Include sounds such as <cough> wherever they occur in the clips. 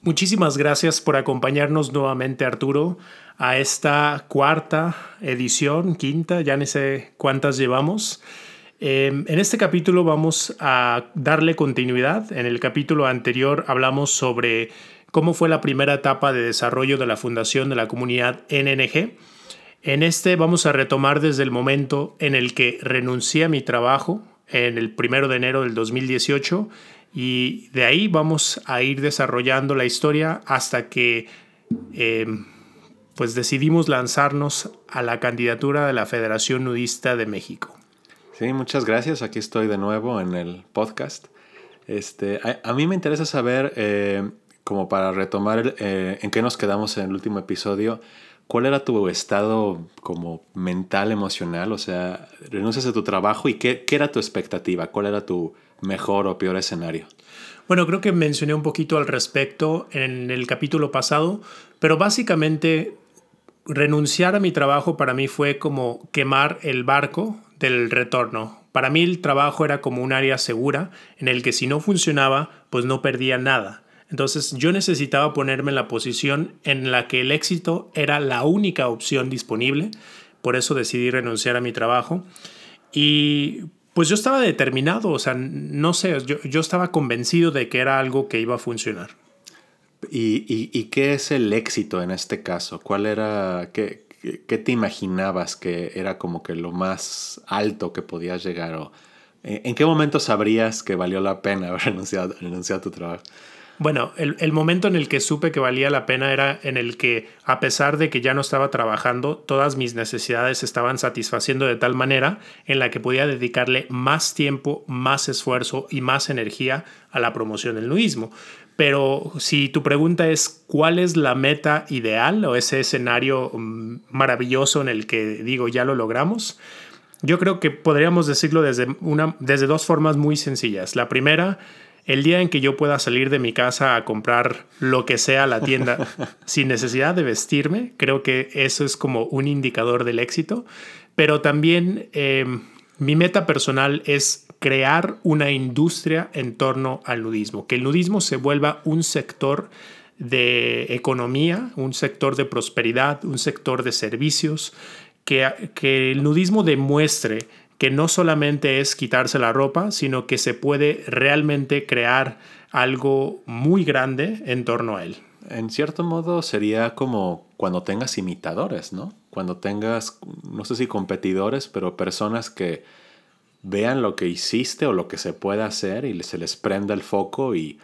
Muchísimas gracias por acompañarnos nuevamente, Arturo, a esta cuarta edición, quinta, ya no sé cuántas llevamos. Em, en este capítulo vamos a darle continuidad. En el capítulo anterior hablamos sobre cómo fue la primera etapa de desarrollo de la fundación de la comunidad NNG. En este vamos a retomar desde el momento en el que renuncié a mi trabajo en el primero de enero del 2018 y de ahí vamos a ir desarrollando la historia hasta que em, pues decidimos lanzarnos a la candidatura de la Federación Nudista de México. Sí, muchas gracias. Aquí estoy de nuevo en el podcast. Este, a, mí me interesa saber, eh, como para retomar eh, en qué nos quedamos en el último episodio, ¿cuál era tu estado como mental, emocional? O sea, renuncias a tu trabajo y qué, qué era tu expectativa, cuál era tu mejor o peor escenario. Bueno, creo que mencioné un poquito al respecto en el capítulo pasado, pero básicamente renunciar a mi trabajo para mí fue como quemar el barco del retorno. Para mí el trabajo era como un área segura en el que si no funcionaba, pues no perdía nada. Entonces yo necesitaba ponerme en la posición en la que el éxito era la única opción disponible. Por eso decidí renunciar a mi trabajo. Y pues yo estaba determinado, o sea, no sé, yo, yo estaba convencido de que era algo que iba a funcionar. ¿Y, y, qué es el éxito en este caso? ¿Cuál era, qué, qué, te imaginabas que era como que lo más alto que podías llegar? O, ¿En qué momento sabrías que valió la pena haber <laughs> renunciado, renunciado a tu trabajo? Bueno, el, el, momento en el que supe que valía la pena era en el que, a pesar de que ya no estaba trabajando, todas mis necesidades estaban satisfaciendo de tal manera en la que podía dedicarle más tiempo, más esfuerzo y más energía a la promoción del nudismo. Pero si tu pregunta es cuál es la meta ideal o ese escenario mm, maravilloso en el que digo ya lo logramos, yo creo que podríamos decirlo desde, una, desde dos formas muy sencillas. La primera, el día en que yo pueda salir de mi casa a comprar lo que sea a la tienda <laughs> sin necesidad de vestirme, creo que eso es como un indicador del éxito. Pero también em, mi meta personal es crear una industria en torno al nudismo, que el nudismo se vuelva un sector de economía, un sector de prosperidad, un sector de servicios, que, que el nudismo demuestre que no solamente es quitarse la ropa, sino que se puede realmente crear algo muy grande en torno a él. En cierto modo sería como cuando tengas imitadores, ¿no? Cuando tengas, no sé si competidores, pero personas que vean lo que hiciste o lo que se puede hacer y se les prenda el foco y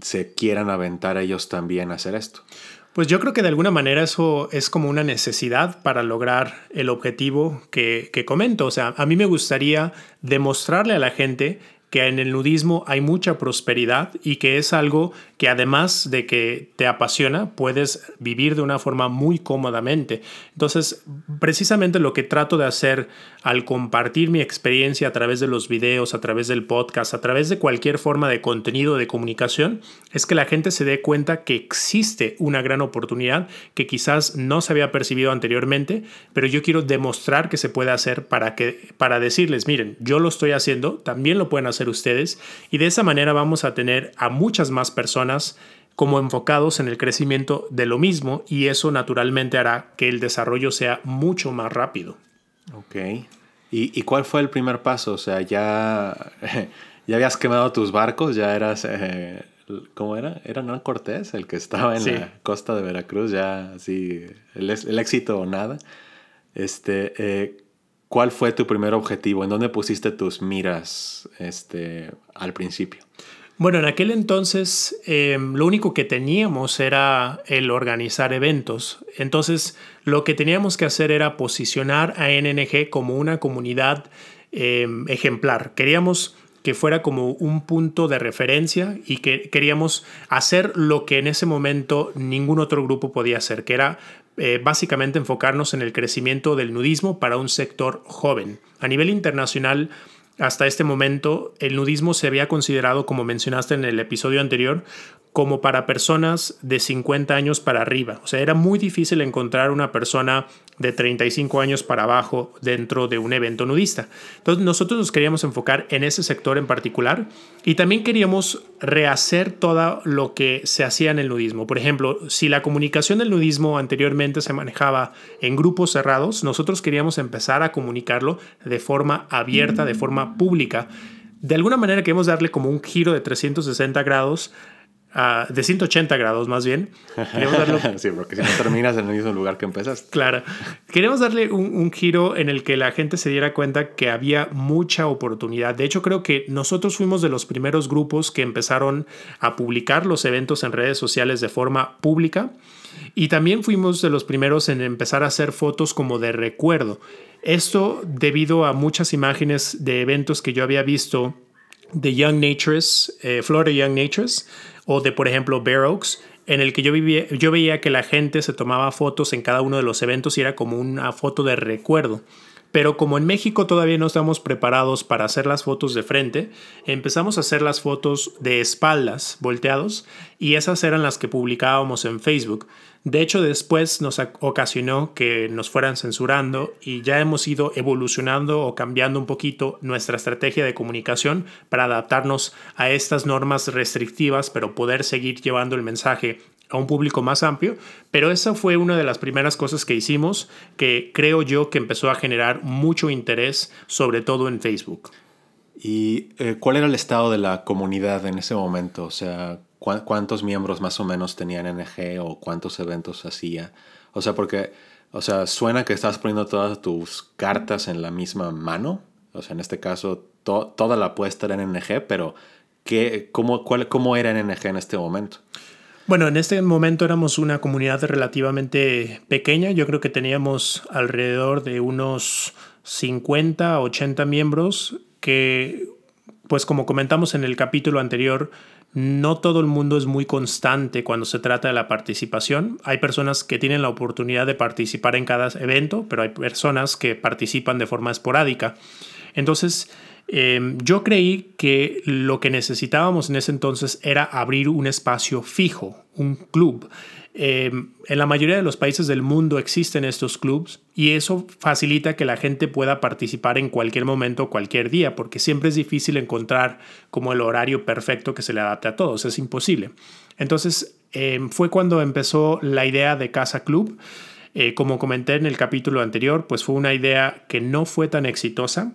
se quieran aventar ellos también a hacer esto. Pues yo creo que de alguna manera eso es como una necesidad para lograr el objetivo que, que comento. O sea, a mí me gustaría demostrarle a la gente que en el nudismo hay mucha prosperidad y que es algo que además de que te apasiona, puedes vivir de una forma muy cómodamente. Entonces, precisamente lo que trato de hacer al compartir mi experiencia a través de los videos, a través del podcast, a través de cualquier forma de contenido de comunicación, es que la gente se dé cuenta que existe una gran oportunidad que quizás no se había percibido anteriormente, pero yo quiero demostrar que se puede hacer para, que, para decirles, miren, yo lo estoy haciendo, también lo pueden hacer ustedes, y de esa manera vamos a tener a muchas más personas como enfocados en el crecimiento de lo mismo y eso naturalmente hará que el desarrollo sea mucho más rápido. Ok. ¿Y, cuál fue el primer paso? O sea, ya, <laughs> ya habías quemado tus barcos, ya eras... Eh, ¿Cómo era? ¿Era Hernán Cortés el que estaba en la costa de Veracruz? Ya así, el, el éxito o nada. Este, eh, ¿Cuál fue tu primer objetivo? ¿En dónde pusiste tus miras este, al principio? Bueno, en aquel entonces em, lo único que teníamos era el organizar eventos. Entonces lo que teníamos que hacer era posicionar a NNG como una comunidad em, ejemplar. Queríamos que fuera como un punto de referencia y que queríamos hacer lo que en ese momento ningún otro grupo podía hacer, que era eh, básicamente enfocarnos en el crecimiento del nudismo para un sector joven. A nivel internacional, hasta este momento, el nudismo se había considerado, como mencionaste en el episodio anterior, como para personas de 50 años para arriba. O sea, era muy difícil encontrar una persona de 35 años para abajo dentro de un evento nudista. Entonces nosotros nos queríamos enfocar en ese sector en particular y también queríamos rehacer todo lo que se hacía en el nudismo. Por ejemplo, si la comunicación del nudismo anteriormente se manejaba en grupos cerrados, nosotros queríamos empezar a comunicarlo de forma abierta, de forma pública. De alguna manera queremos darle como un giro de 360 grados de 180 grados más bien. <laughs> sí, porque si no terminas en el mismo lugar que empezaste. Claro. Queremos darle un, un, giro en el que la gente se diera cuenta que había mucha oportunidad. De hecho, creo que nosotros fuimos de los primeros grupos que empezaron a publicar los eventos en redes sociales de forma pública. Y también fuimos de los primeros en empezar a hacer fotos como de recuerdo. Esto debido a muchas imágenes de eventos que yo había visto de Young Natures, eh, Florida Young Natures, o de, por ejemplo, Bear Oaks, en el que yo, vivía, yo veía que la gente se tomaba fotos en cada uno de los eventos y era como una foto de recuerdo. Pero como en México todavía no estamos preparados para hacer las fotos de frente, empezamos a hacer las fotos de espaldas, volteados, y esas eran las que publicábamos en Facebook. De hecho, después nos ocasionó que nos fueran censurando y ya hemos ido evolucionando o cambiando un poquito nuestra estrategia de comunicación para adaptarnos a estas normas restrictivas, pero poder seguir llevando el mensaje a un público más amplio, pero esa fue una de las primeras cosas que hicimos que creo yo que empezó a generar mucho interés, sobre todo en Facebook. ¿Y eh, cuál era el estado de la comunidad en ese momento? O sea, ¿cuántos miembros más o menos tenía NG o cuántos eventos hacía? O sea, porque, o sea, suena que estás poniendo todas tus cartas en la misma mano. O sea, en este caso, toda la apuesta era en NG, pero ¿qué, cómo, cuál, ¿cómo era NG en este momento? Bueno, en este momento éramos una comunidad relativamente pequeña. Yo creo que teníamos alrededor de unos 50, 80 miembros que, pues como comentamos en el capítulo anterior, no todo el mundo es muy constante cuando se trata de la participación. Hay personas que tienen la oportunidad de participar en cada evento, pero hay personas que participan de forma esporádica. Entonces, Em, yo creí que lo que necesitábamos en ese entonces era abrir un espacio fijo, un club. Em, en la mayoría de los países del mundo existen estos clubs y eso facilita que la gente pueda participar en cualquier momento, cualquier día, porque siempre es difícil encontrar como el horario perfecto que se le adapte a todos, es imposible. Entonces em, fue cuando empezó la idea de Casa Club. Eh, como comenté en el capítulo anterior, pues fue una idea que no fue tan exitosa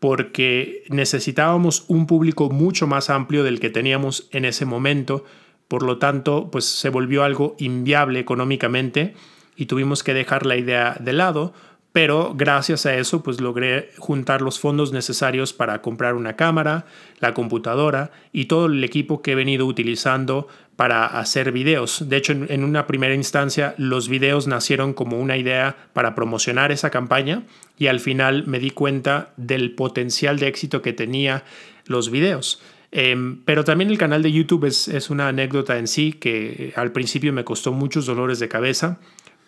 porque necesitábamos un público mucho más amplio del que teníamos en ese momento, por lo tanto, pues se volvió algo inviable económicamente y tuvimos que dejar la idea de lado, pero gracias a eso pues logré juntar los fondos necesarios para comprar una cámara, la computadora y todo el equipo que he venido utilizando para hacer videos. De hecho, en, una primera instancia los videos nacieron como una idea para promocionar esa campaña y al final me di cuenta del potencial de éxito que tenía los videos. Em, pero también el canal de YouTube es, es una anécdota en sí que al principio me costó muchos dolores de cabeza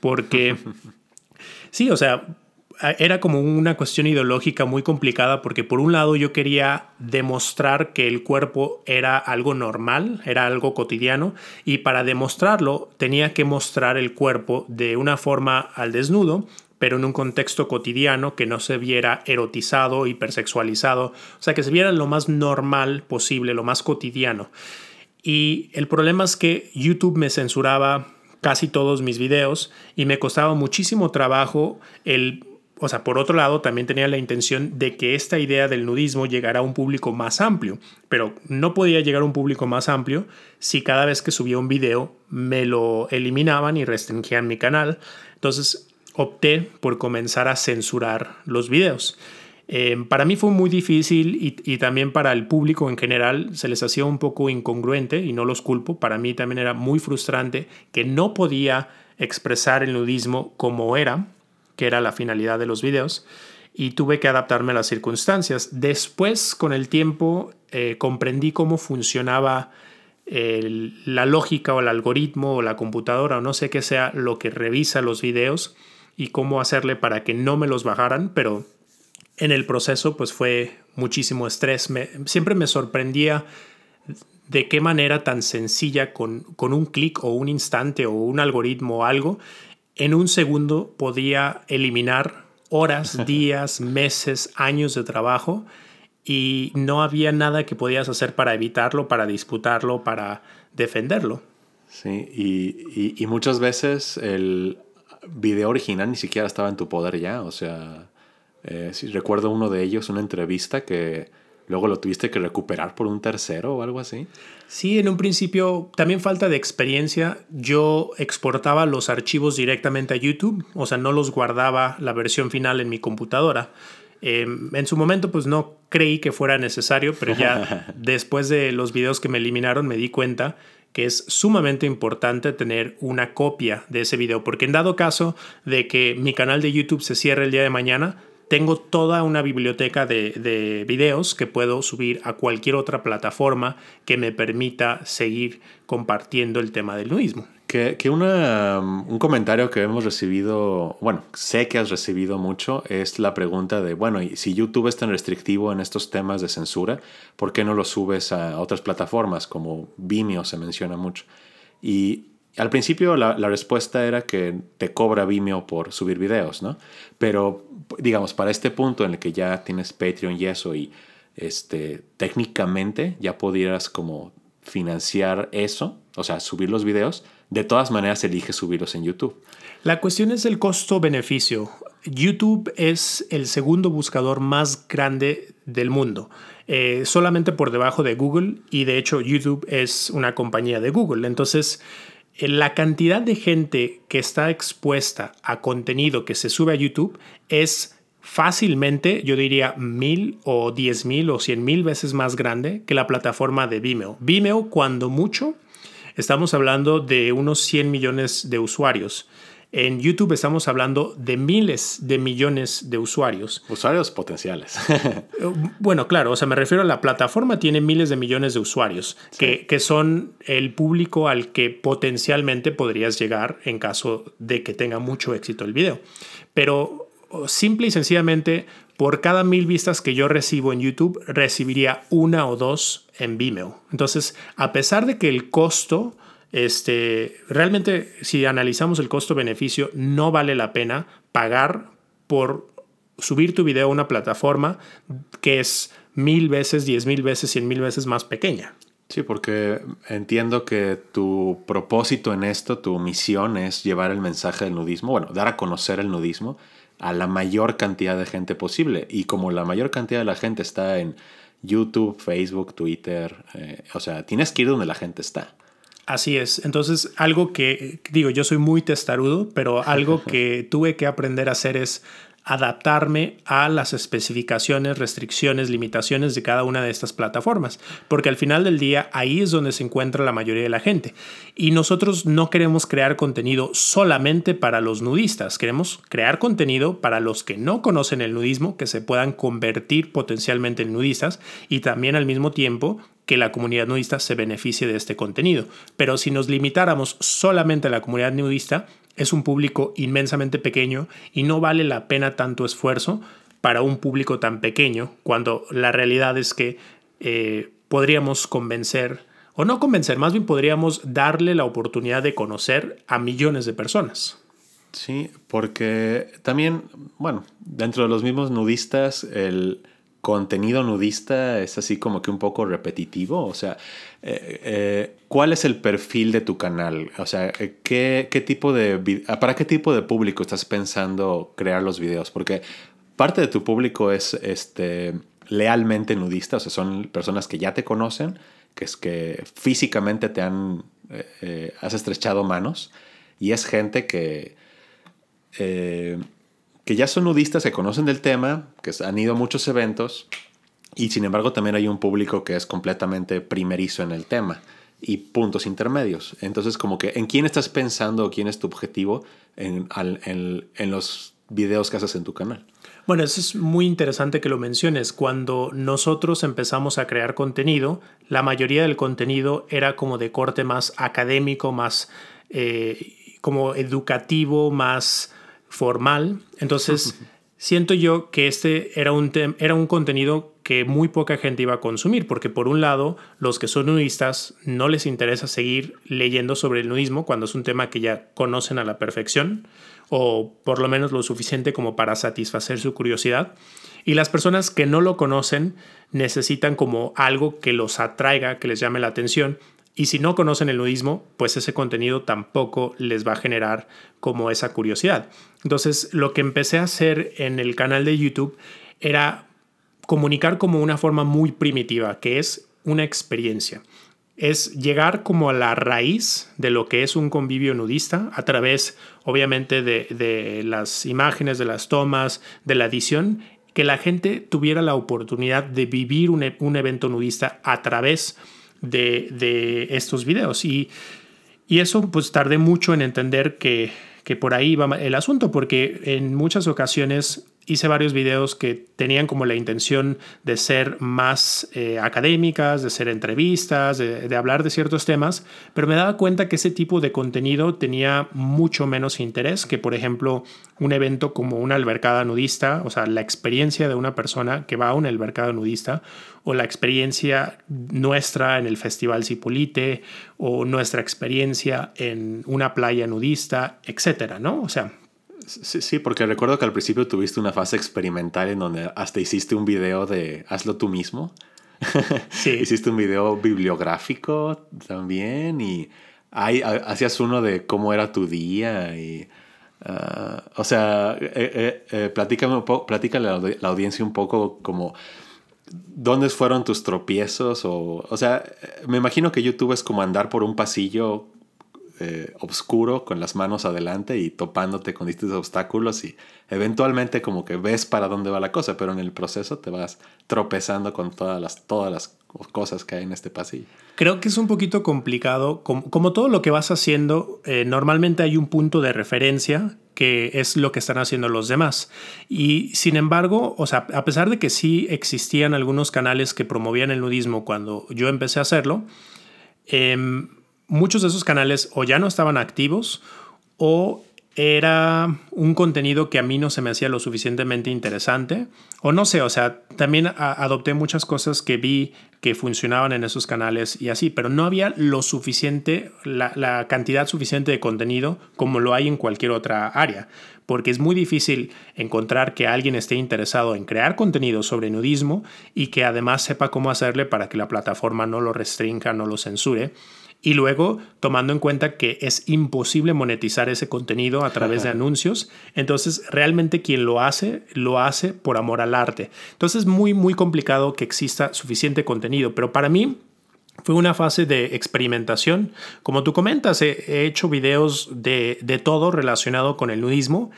porque <laughs> Sí, o sea, era como una cuestión ideológica muy complicada porque por un lado yo quería demostrar que el cuerpo era algo normal, era algo cotidiano y para demostrarlo tenía que mostrar el cuerpo de una forma al desnudo pero en un contexto cotidiano que no se viera erotizado, hipersexualizado, o sea, que se viera lo más normal posible, lo más cotidiano. Y el problema es que YouTube me censuraba casi todos mis videos y me costaba muchísimo trabajo el o sea, por otro lado, también tenía la intención de que esta idea del nudismo llegara a un público más amplio, pero no podía llegar a un público más amplio si cada vez que subía un video me lo eliminaban y restringían mi canal. Entonces opté por comenzar a censurar los videos. Em, para mí fue muy difícil y, también para el público en general se les hacía un poco incongruente y no los culpo. Para mí también era muy frustrante que no podía expresar el nudismo como era, que era la finalidad de los videos, y tuve que adaptarme a las circunstancias. Después, con el tiempo, eh, comprendí cómo funcionaba la lógica o el algoritmo o la computadora o no sé qué sea lo que revisa los videos y cómo hacerle para que no me los bajaran, pero en el proceso pues fue muchísimo estrés. siempre me sorprendía de qué manera tan sencilla con, con un clic o un instante o un algoritmo o algo en un segundo podía eliminar horas, <laughs> días, meses, años de trabajo y no había nada que podías hacer para evitarlo, para disputarlo, para defenderlo. Sí, y, muchas veces el video original ni siquiera estaba en tu poder ya, o sea, eh, si recuerdo uno de ellos, una entrevista que luego lo tuviste que recuperar por un tercero o algo así. Sí, en un principio también falta de experiencia. Yo exportaba los archivos directamente a YouTube, o sea, no los guardaba la versión final en mi computadora. Em, en su momento pues no creí que fuera necesario, pero ya <laughs> después de los videos que me eliminaron me di cuenta que es sumamente importante tener una copia de ese video, porque en dado caso de que mi canal de YouTube se cierre el día de mañana, tengo toda una biblioteca de, videos que puedo subir a cualquier otra plataforma que me permita seguir compartiendo el tema del nudismo. Que, un comentario que hemos recibido, bueno, sé que has recibido mucho, es la pregunta de, bueno, y si YouTube es tan restrictivo en estos temas de censura, ¿por qué no lo subes a otras plataformas como Vimeo se menciona mucho? Y al principio la, respuesta era que te cobra Vimeo por subir videos, ¿no? Pero digamos, para este punto en el que ya tienes Patreon y eso y este, técnicamente ya pudieras como financiar eso, o sea, subir los videos, de todas maneras elige subirlos en YouTube. La cuestión es el costo-beneficio. YouTube es el segundo buscador más grande del mundo, eh, solamente por debajo de Google y de hecho YouTube es una compañía de Google. Entonces, eh, la cantidad de gente que está expuesta a contenido que se sube a YouTube es fácilmente, yo diría, mil o diez mil o cien mil veces más grande que la plataforma de Vimeo. Vimeo, cuando mucho, estamos hablando de unos 100 millones de usuarios. En YouTube estamos hablando de miles de millones de usuarios. Usuarios potenciales. <laughs> Eh, bueno, claro, o sea, me refiero a la plataforma, tiene miles de millones de usuarios, que, que, son el público al que potencialmente podrías llegar en caso de que tenga mucho éxito el video. Pero simple y sencillamente, por cada mil vistas que yo recibo en YouTube, recibiría una o dos en Vimeo. Entonces, a pesar de que el costo este, realmente, si analizamos el costo-beneficio, no vale la pena pagar por subir tu video a una plataforma que es mil veces, diez mil veces, cien mil veces más pequeña. Sí, porque entiendo que tu propósito en esto, tu misión es llevar el mensaje del nudismo, bueno, dar a conocer el nudismo a la mayor cantidad de gente posible. Y como la mayor cantidad de la gente está en YouTube, Facebook, Twitter, eh, o sea, tienes que ir donde la gente está. Así es. Entonces, algo que, digo, yo soy muy testarudo, pero algo <laughs> que tuve que aprender a hacer es adaptarme a las especificaciones, restricciones, limitaciones de cada una de estas plataformas, porque al final del día ahí es donde se encuentra la mayoría de la gente. Y nosotros no queremos crear contenido solamente para los nudistas, queremos crear contenido para los que no conocen el nudismo, que se puedan convertir potencialmente en nudistas y también al mismo tiempo que la comunidad nudista se beneficie de este contenido. Pero si nos limitáramos solamente a la comunidad nudista, es un público inmensamente pequeño y no vale la pena tanto esfuerzo para un público tan pequeño, cuando la realidad es que eh, podríamos convencer, o no convencer, más bien podríamos darle la oportunidad de conocer a millones de personas. Sí, porque también, bueno, dentro de los mismos nudistas, el, contenido nudista es así como que un poco repetitivo? O sea, eh, eh, ¿cuál es el perfil de tu canal? O sea, eh, ¿qué, qué tipo de, ¿para qué tipo de público estás pensando crear los videos? Porque parte de tu público es este, lealmente nudista, o sea, son personas que ya te conocen, que es que físicamente te han, has estrechado manos, y es gente que que ya son nudistas, se conocen del tema, que han ido a muchos eventos y sin embargo también hay un público que es completamente primerizo en el tema y puntos intermedios. Entonces como que en quién estás pensando o quién es tu objetivo en, en los videos que haces en tu canal. Bueno, eso es muy interesante que lo menciones. Cuando nosotros empezamos a crear contenido, la mayoría del contenido era como de corte más académico, más eh, como educativo, más formal. Entonces, siento yo que este era un, era un contenido que muy poca gente iba a consumir, porque por un lado, los que son nudistas no les interesa seguir leyendo sobre el nudismo cuando es un tema que ya conocen a la perfección, o por lo menos lo suficiente como para satisfacer su curiosidad. Y las personas que no lo conocen necesitan como algo que los atraiga, que les llame la atención. Y si no conocen el nudismo, pues ese contenido tampoco les va a generar como esa curiosidad. Entonces, lo que empecé a hacer en el canal de YouTube era comunicar como una forma muy primitiva, que es una experiencia. Es llegar como a la raíz de lo que es un convivio nudista a través, obviamente, de, las imágenes, de las tomas, de la edición, que la gente tuviera la oportunidad de vivir un, un evento nudista a través de, estos videos. Y, y, eso pues tardé mucho en entender que, que por ahí va el asunto, porque en muchas ocasiones hice varios videos que tenían como la intención de ser más eh, académicas, de ser entrevistas, de, hablar de ciertos temas, pero me daba cuenta que ese tipo de contenido tenía mucho menos interés que, por ejemplo, un evento como una albercada nudista, o sea, la experiencia de una persona que va a una albercada nudista, o la experiencia nuestra en el Festival Cipolite, o nuestra experiencia en una playa nudista, etcétera, ¿no? O sea, Sí, porque recuerdo que al principio tuviste una fase experimental en donde hasta hiciste un video de hazlo tú mismo. Sí. <laughs> hiciste un video bibliográfico también y ahí hacías uno de cómo era tu día y... Ah, o sea, eh, eh, eh, platícame un poco, platícale a la audiencia un poco como dónde fueron tus tropiezos o, o sea, me imagino que YouTube es como andar por un pasillo eh, oscuro con las manos adelante y topándote con distintos obstáculos y eventualmente como que ves para dónde va la cosa, pero en el proceso te vas tropezando con todas las, todas las cosas que hay en este pasillo. Creo que es un poquito complicado, como, todo lo que vas haciendo, eh, normalmente hay un punto de referencia que es lo que están haciendo los demás. Y sin embargo, o sea, a pesar de que sí existían algunos canales que promovían el nudismo cuando yo empecé a hacerlo, eh, muchos de esos canales o ya no estaban activos o era un contenido que a mí no se me hacía lo suficientemente interesante. O no sé, o sea, también adopté muchas cosas que vi que funcionaban en esos canales y así, pero no había lo suficiente, la, cantidad suficiente de contenido como lo hay en cualquier otra área. Porque es muy difícil encontrar que alguien esté interesado en crear contenido sobre nudismo y que además sepa cómo hacerle para que la plataforma no lo restrinja, no lo censure. Y luego, tomando en cuenta que es imposible monetizar ese contenido a través de anuncios, entonces realmente quien lo hace, lo hace por amor al arte. Entonces es muy, muy complicado que exista suficiente contenido, pero para mí fue una fase de experimentación. Como tú comentas, he, hecho videos de, de todo relacionado con el nudismo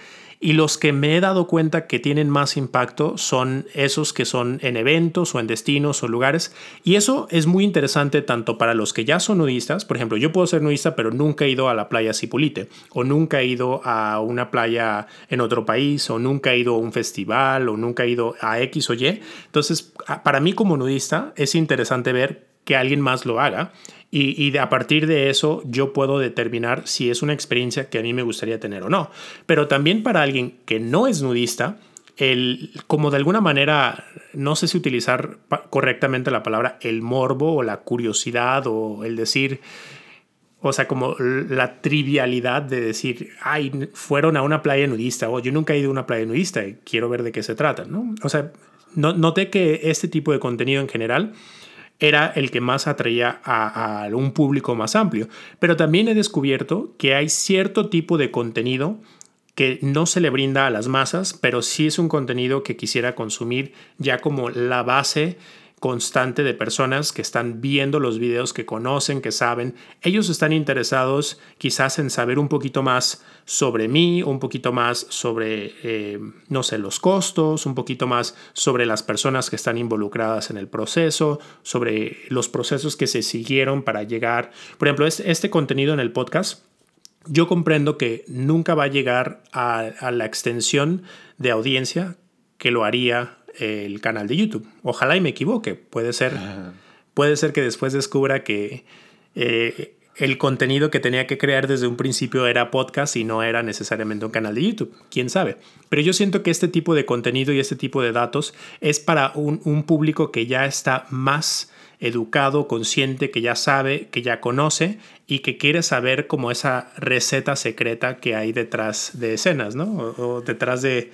y los que me he dado cuenta que tienen más impacto son esos que son en eventos o en destinos o lugares. Y eso es muy interesante tanto para los que ya son nudistas. Por ejemplo, yo puedo ser nudista, pero nunca he ido a la playa Cipolite. O nunca he ido a una playa en otro país. O nunca he ido a un festival. O nunca he ido a X o Y. Entonces, para mí como nudista es interesante ver que alguien más lo haga y, a partir de eso yo puedo determinar si es una experiencia que a mí me gustaría tener o no. Pero también para alguien que no es nudista, el, como de alguna manera, no sé si utilizar correctamente la palabra el morbo o la curiosidad o el decir, o sea, como la trivialidad de decir, ay, fueron a una playa nudista o yo nunca he ido a una playa nudista y quiero ver de qué se trata, ¿no? O sea, noté que este tipo de contenido en general era el que más atraía a, un público más amplio. Pero también he descubierto que hay cierto tipo de contenido que no se le brinda a las masas, pero sí es un contenido que quisiera consumir ya como la base constante de personas que están viendo los videos, que conocen, que saben. Ellos están interesados quizás en saber un poquito más sobre mí, un poquito más sobre, eh, no sé, los costos, un poquito más sobre las personas que están involucradas en el proceso, sobre los procesos que se siguieron para llegar. Por ejemplo, este, este contenido en el podcast. Yo comprendo que nunca va a llegar a, a la extensión de audiencia que lo haría el canal de YouTube. Ojalá y me equivoque. Puede ser, puede ser que después descubra que eh, el contenido que tenía que crear desde un principio era podcast y no era necesariamente un canal de YouTube. Quién sabe. Pero yo siento que este tipo de contenido y este tipo de datos es para un, un público que ya está más educado, consciente, que ya sabe, que ya conoce y que quiere saber como esa receta secreta que hay detrás de escenas, ¿no? O, detrás de,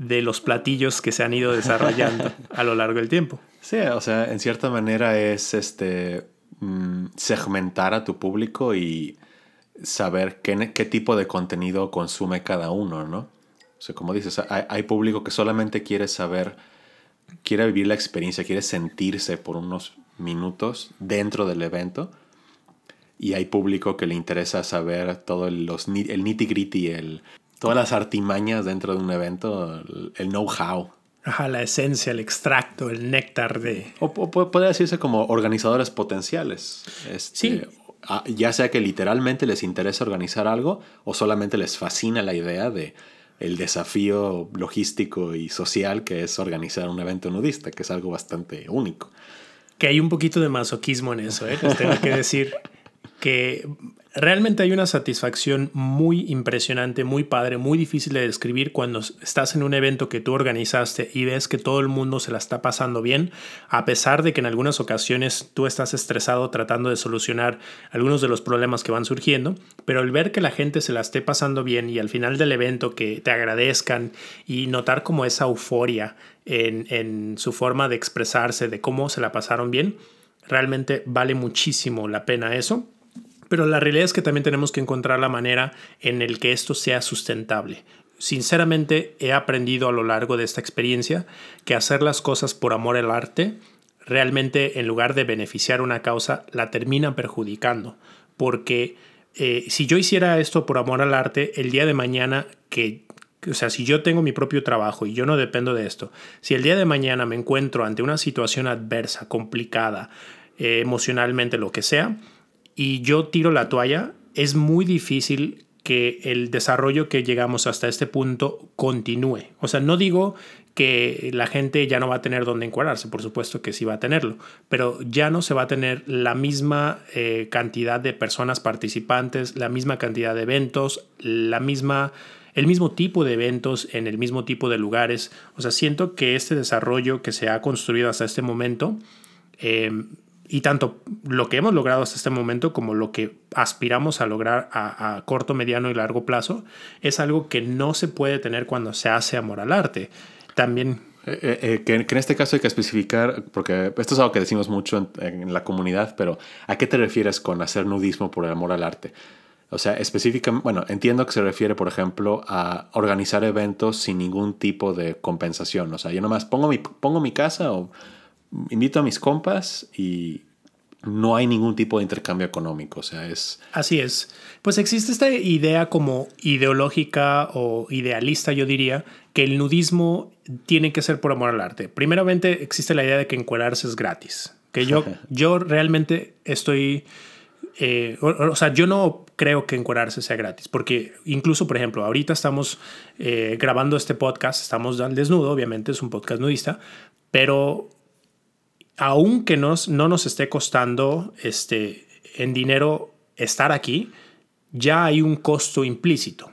de los platillos que se han ido desarrollando <laughs> a lo largo del tiempo. Sí, o sea, en cierta manera es este mm, segmentar a tu público y saber qué, qué, tipo de contenido consume cada uno, ¿no? O sea, como dices, hay, hay público que solamente quiere saber, quiere vivir la experiencia, quiere sentirse por unos minutos dentro del evento y hay público que le interesa saber todo el, los, el nitty gritty, el, todas las artimañas dentro de un evento, el, know-how. Ajá, la esencia, el extracto, el néctar de... O, puede decirse como organizadores potenciales. Este, sí. Ya sea que literalmente les interesa organizar algo o solamente les fascina la idea de el desafío logístico y social que es organizar un evento nudista, que es algo bastante único que hay un poquito de masoquismo en eso, ¿eh? Les tengo que decir que realmente hay una satisfacción muy impresionante, muy padre, muy difícil de describir cuando estás en un evento que tú organizaste y ves que todo el mundo se la está pasando bien, a pesar de que en algunas ocasiones tú estás estresado tratando de solucionar algunos de los problemas que van surgiendo, pero el ver que la gente se la esté pasando bien y al final del evento que te agradezcan y notar como esa euforia en, en su forma de expresarse, de cómo se la pasaron bien, realmente vale muchísimo la pena eso pero la realidad es que también tenemos que encontrar la manera en el que esto sea sustentable. Sinceramente he aprendido a lo largo de esta experiencia que hacer las cosas por amor al arte realmente en lugar de beneficiar una causa la termina perjudicando porque eh, si yo hiciera esto por amor al arte el día de mañana que o sea, si yo tengo mi propio trabajo y yo no dependo de esto, si el día de mañana me encuentro ante una situación adversa, complicada, eh, emocionalmente, lo que sea, y yo tiro la toalla, es muy difícil que el desarrollo que llegamos hasta este punto continúe. O sea, no digo que la gente ya no va a tener dónde encuadrarse, por supuesto que sí va a tenerlo, pero ya no se va a tener la misma eh, cantidad de personas participantes, la misma cantidad de eventos, la misma, el mismo tipo de eventos en el mismo tipo de lugares. O sea, siento que este desarrollo que se ha construido hasta este momento eh, y tanto lo que hemos logrado hasta este momento como lo que aspiramos a lograr a, corto, mediano y largo plazo es algo que no se puede tener cuando se hace amor al arte. También... Eh, eh, eh, que, en este caso hay que especificar, porque esto es algo que decimos mucho en, la comunidad, pero ¿a qué te refieres con hacer nudismo por el amor al arte? O sea, específicamente, bueno, entiendo que se refiere, por ejemplo, a organizar eventos sin ningún tipo de compensación. O sea, yo nomás pongo mi, pongo mi casa o invito a mis compas y no hay ningún tipo de intercambio económico, o sea, es... Así es. Pues existe esta idea como ideológica o idealista, yo diría, que el nudismo tiene que ser por amor al arte. Primeramente existe la idea de que encuadrarse es gratis, que yo, <laughs> yo realmente estoy... Eh, o, sea, yo no creo que encuadrarse sea gratis, porque incluso, por ejemplo, ahorita estamos eh, grabando este podcast, estamos al desnudo, obviamente es un podcast nudista, pero aunque nos, no nos esté costando este, en dinero estar aquí, ya hay un costo implícito.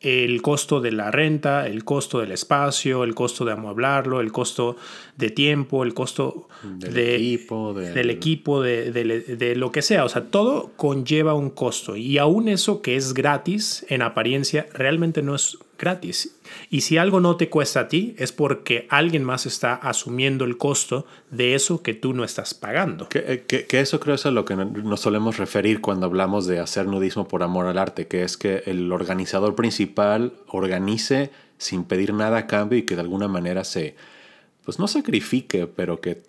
El costo de la renta, el costo del espacio, el costo de amueblarlo, el costo de tiempo, el costo del equipo, del equipo de, de, lo que sea. O sea, todo conlleva un costo. Y aún eso que es gratis en apariencia, realmente no es gratis. Y si algo no te cuesta a ti, es porque alguien más está asumiendo el costo de eso que tú no estás pagando. Que, eh, que, eso creo es a lo que nos solemos referir cuando hablamos de hacer nudismo por amor al arte, que es que el organizador principal organice sin pedir nada a cambio y que de alguna manera se, pues no sacrifique, pero que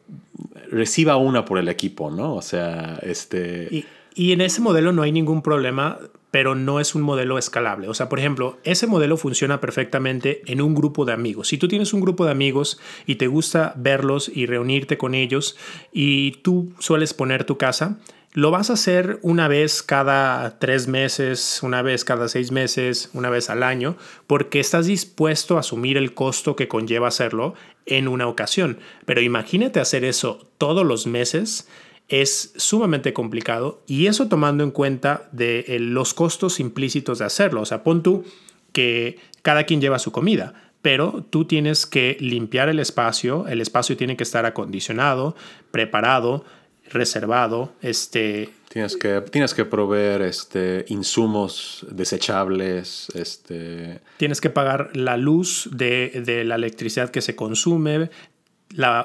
reciba una por el equipo, ¿no? O sea, este... Y, y en ese modelo no hay ningún problema pero no es un modelo escalable. O sea, por ejemplo, ese modelo funciona perfectamente en un grupo de amigos. Si tú tienes un grupo de amigos y te gusta verlos y reunirte con ellos y tú sueles poner tu casa, lo vas a hacer una vez cada tres meses, una vez cada seis meses, una vez al año, porque estás dispuesto a asumir el costo que conlleva hacerlo en una ocasión. Pero imagínate hacer eso todos los meses es sumamente complicado y eso tomando en cuenta de eh, los costos implícitos de hacerlo. O sea, pon tú que cada quien lleva su comida, pero tú tienes que limpiar el espacio, el espacio tiene que estar acondicionado, preparado, reservado, este... Tienes que, tienes que proveer este, insumos desechables, este... Tienes que pagar la luz de, de la electricidad que se consume,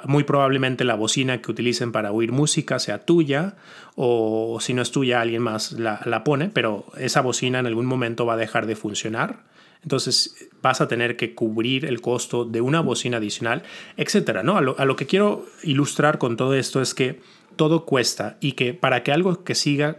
muy probablemente la bocina que utilicen para oír música sea tuya o si no es tuya alguien más la, la, pone, pero esa bocina en algún momento va a dejar de funcionar. Entonces vas a tener que cubrir el costo de una bocina adicional, etcétera. ¿no? A, lo, a lo que quiero ilustrar con todo esto es que todo cuesta y que para que algo que siga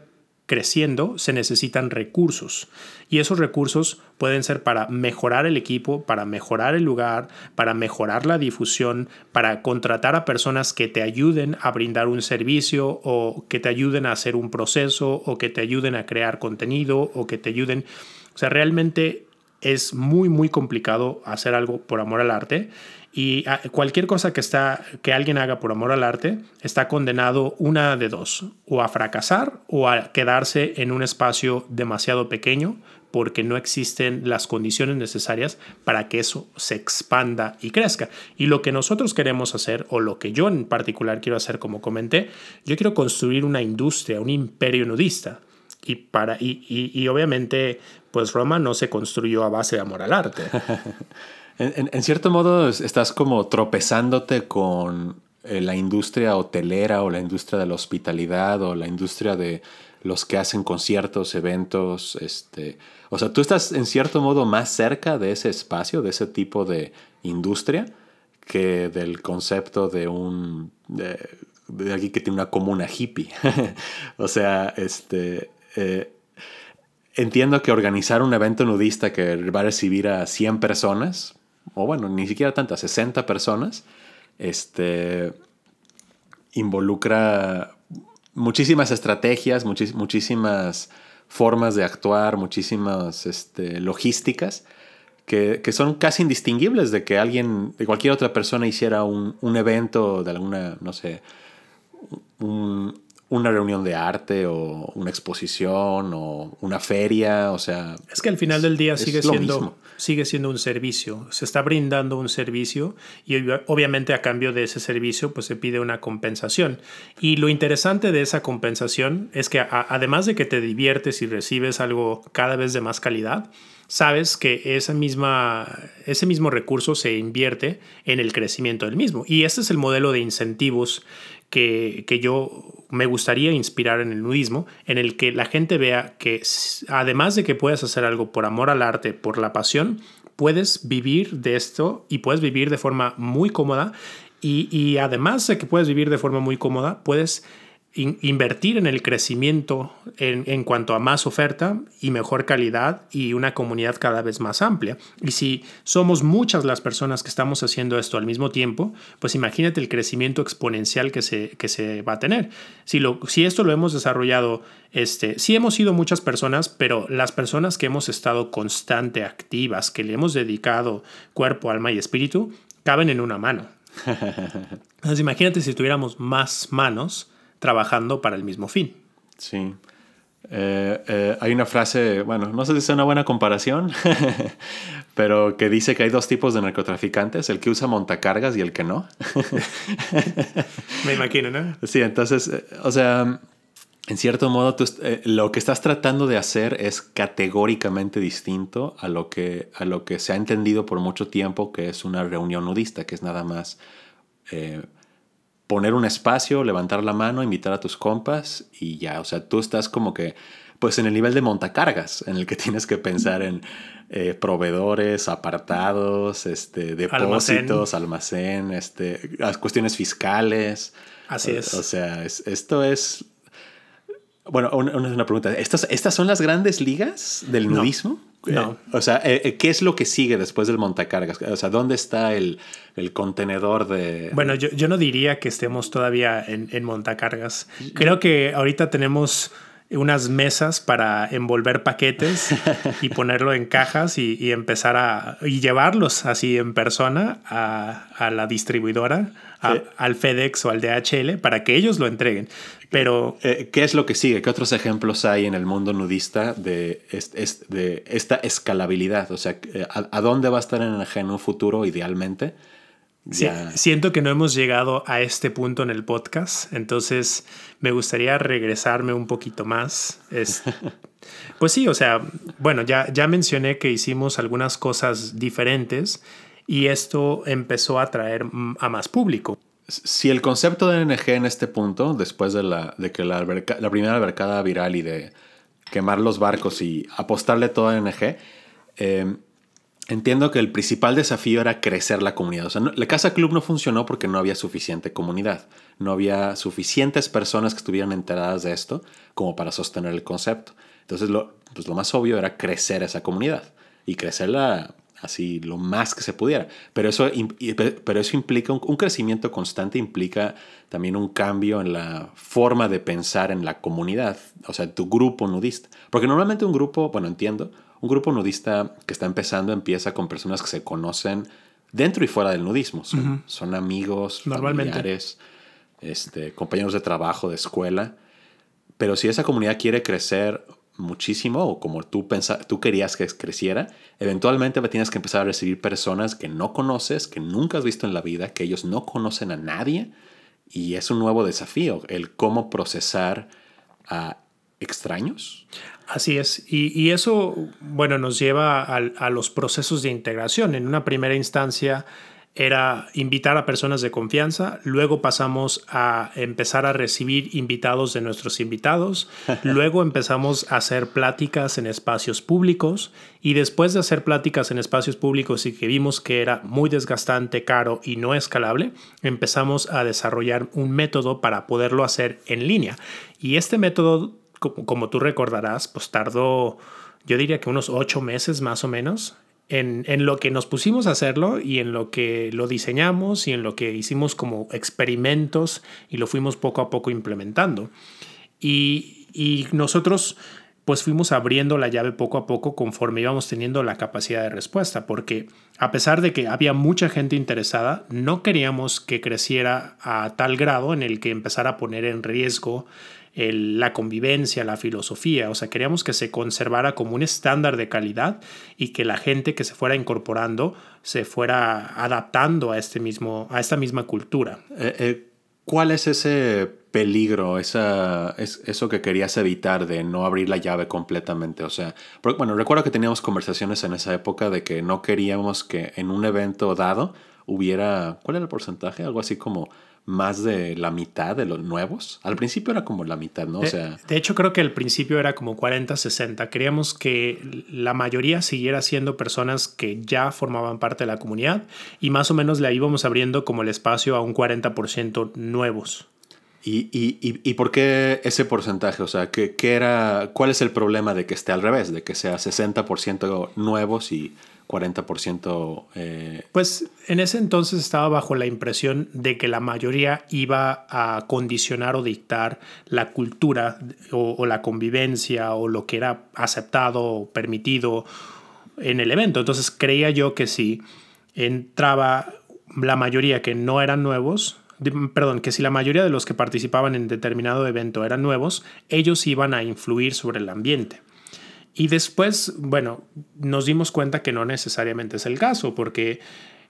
creciendo se necesitan recursos. Y esos recursos pueden ser para mejorar el equipo, para mejorar el lugar, para mejorar la difusión, para contratar a personas que te ayuden a brindar un servicio o que te ayuden a hacer un proceso o que te ayuden a crear contenido o que te ayuden, o sea, realmente es muy muy complicado hacer algo por amor al arte y ah, cualquier cosa que, está, que alguien haga por amor al arte está condenado una de dos, o a fracasar o a quedarse en un espacio demasiado pequeño porque no existen las condiciones necesarias para que eso se expanda y crezca. Y lo que nosotros queremos hacer, o lo que yo en particular quiero hacer, como comenté, yo quiero construir una industria, un imperio nudista. Y, para, y, y, y obviamente, pues Roma no se construyó a base de amor al arte. <laughs> En, cierto modo estás como tropezándote con eh, la industria hotelera o la industria de la hospitalidad o la industria de los que hacen conciertos, eventos, este, o sea, tú estás en cierto modo más cerca de ese espacio, de ese tipo de industria, que del concepto de un, de, alguien que tiene una comuna hippie. <laughs> o sea, este, eh, entiendo que organizar un evento nudista que va a recibir a 100 personas, o bueno, ni siquiera tantas, 60 personas, este, involucra muchísimas estrategias, muchísimas formas de actuar, muchísimas este, logísticas que, que, son casi indistinguibles de que alguien, de cualquier otra persona hiciera un, un evento de alguna, no sé, un, una reunión de arte o una exposición o una feria, o sea... Es que al final del día sigue siendo, sigue siendo un servicio, se está brindando un servicio y obviamente a cambio de ese servicio pues se pide una compensación. Y lo interesante de esa compensación es que además de que te diviertes y recibes algo cada vez de más calidad, sabes que esa misma, ese mismo recurso se invierte en el crecimiento del mismo. Y este es el modelo de incentivos que, que, yo me gustaría inspirar en el nudismo, en el que la gente vea que además de que puedes hacer algo por amor al arte, por la pasión, puedes vivir de esto y puedes vivir de forma muy cómoda. Y, y además de que puedes vivir de forma muy cómoda, puedes invertir en el crecimiento en, en, cuanto a más oferta y mejor calidad y una comunidad cada vez más amplia. Y si somos muchas las personas que estamos haciendo esto al mismo tiempo, pues imagínate el crecimiento exponencial que se, que se va a tener. Si, lo, si esto lo hemos desarrollado, este, sí hemos sido muchas personas, pero las personas que hemos estado constante, activas, que le hemos dedicado cuerpo, alma y espíritu, caben en una mano. <laughs> Entonces imagínate si tuviéramos más manos trabajando para el mismo fin. Sí. Eh, eh, hay una frase, bueno, no sé si es una buena comparación, <laughs> pero que dice que hay dos tipos de narcotraficantes, el que usa montacargas y el que no. <laughs> Me imagino, ¿no? Sí, entonces, eh, o sea, en cierto modo, lo que estás tratando de hacer es categóricamente distinto a lo, que, a lo que se ha entendido por mucho tiempo que es una reunión nudista, que es nada más poner un espacio, levantar la mano, invitar a tus compas y ya, o sea, tú estás como que, pues en el nivel de montacargas, en el que <laughs> tienes que pensar en eh, proveedores, apartados, este, depósitos, almacén, este, las cuestiones fiscales. Así es. O, sea, esto es... Bueno, una, una pregunta. ¿Estas, ¿Estas son las grandes ligas del nudismo? No. Eh, o sea, eh, eh, ¿qué es lo que sigue después del montacargas? O sea, ¿dónde está el, contenedor de...? Bueno, yo, no diría que estemos todavía en, montacargas. Creo que ahorita tenemos unas mesas para envolver paquetes y <laughs> ponerlo en cajas y, empezar a y llevarlos así en persona a, la distribuidora, al FedEx o al DHL para que ellos lo entreguen. Pero, eh, ¿Qué es lo que sigue? ¿Qué otros ejemplos hay en el mundo nudista de, de esta escalabilidad? O sea, eh, ¿a, dónde va a estar en, en un futuro idealmente? siento que no hemos llegado a este punto en el podcast, entonces me gustaría regresarme un poquito más. Es, <laughs> pues sí, o sea, bueno, ya, ya mencioné que hicimos algunas cosas diferentes y esto empezó a atraer a más público. Si el concepto de NG en este punto, después de, la, de que la, primera albercada viral y de quemar los barcos y apostarle todo a NG, eh, Entiendo que el principal desafío era crecer la comunidad. O sea, la Casa Club no funcionó porque no había suficiente comunidad. No había suficientes personas que estuvieran enteradas de esto como para sostener el concepto. Entonces, lo, pues lo más obvio era crecer esa comunidad y crecerla así lo más que se pudiera. Pero eso, pero eso implica un, un, crecimiento constante, implica también un cambio en la forma de pensar en la comunidad, o sea, tu grupo nudista. Porque normalmente un grupo, bueno, entiendo, un grupo nudista que está empezando empieza con personas que se conocen dentro y fuera del nudismo. Son, amigos, familiares, este, compañeros de trabajo, de escuela. Pero si esa comunidad quiere crecer muchísimo o como tú, tú querías que creciera, eventualmente tienes que empezar a recibir personas que no conoces, que nunca has visto en la vida, que ellos no conocen a nadie. Y es un nuevo desafío, el cómo procesar a extraños. Así es, y, eso, bueno, nos lleva a, los procesos de integración. En una primera instancia era invitar a personas de confianza, luego pasamos a empezar a recibir invitados de nuestros invitados, <laughs> luego empezamos a hacer pláticas en espacios públicos y después de hacer pláticas en espacios públicos y que vimos que era muy desgastante, caro y no escalable, empezamos a desarrollar un método para poderlo hacer en línea. Y este método como, tú recordarás, pues tardó, yo diría que unos ocho meses más o menos en, en, lo que nos pusimos a hacerlo y en lo que lo diseñamos y en lo que hicimos como experimentos y lo fuimos poco a poco implementando. Y, y nosotros pues fuimos abriendo la llave poco a poco conforme íbamos teniendo la capacidad de respuesta, porque a pesar de que había mucha gente interesada, no queríamos que creciera a tal grado en el que empezara a poner en riesgo la convivencia, la filosofía. O sea, queríamos que se conservara como un estándar de calidad y que la gente que se fuera incorporando se fuera adaptando a, este mismo, a esta misma cultura. Eh, eh, ¿Cuál es ese peligro, esa, es, eso que querías evitar de no abrir la llave completamente? O sea, bueno, recuerdo que teníamos conversaciones en esa época de que no queríamos que en un evento dado hubiera, ¿cuál era el porcentaje? Algo así como más de la mitad de los nuevos. Al principio era como la mitad, ¿no? O sea... de hecho, creo que al principio era como 40-60. Queríamos que la mayoría siguiera siendo personas que ya formaban parte de la comunidad y más o menos le íbamos abriendo como el espacio a un 40% nuevos. ¿Y, y, y, por qué ese porcentaje? O sea, ¿qué, ¿qué, era, ¿cuál es el problema de que esté al revés? De que sea 60% nuevos y 40%... Eh... Pues en ese entonces estaba bajo la impresión de que la mayoría iba a condicionar o dictar la cultura o, la convivencia o lo que era aceptado o permitido en el evento. Entonces creía yo que si entraba la mayoría que no eran nuevos, perdón, que si la mayoría de los que participaban en determinado evento eran nuevos, ellos iban a influir sobre el ambiente. Y después, bueno, nos dimos cuenta que no necesariamente es el caso, porque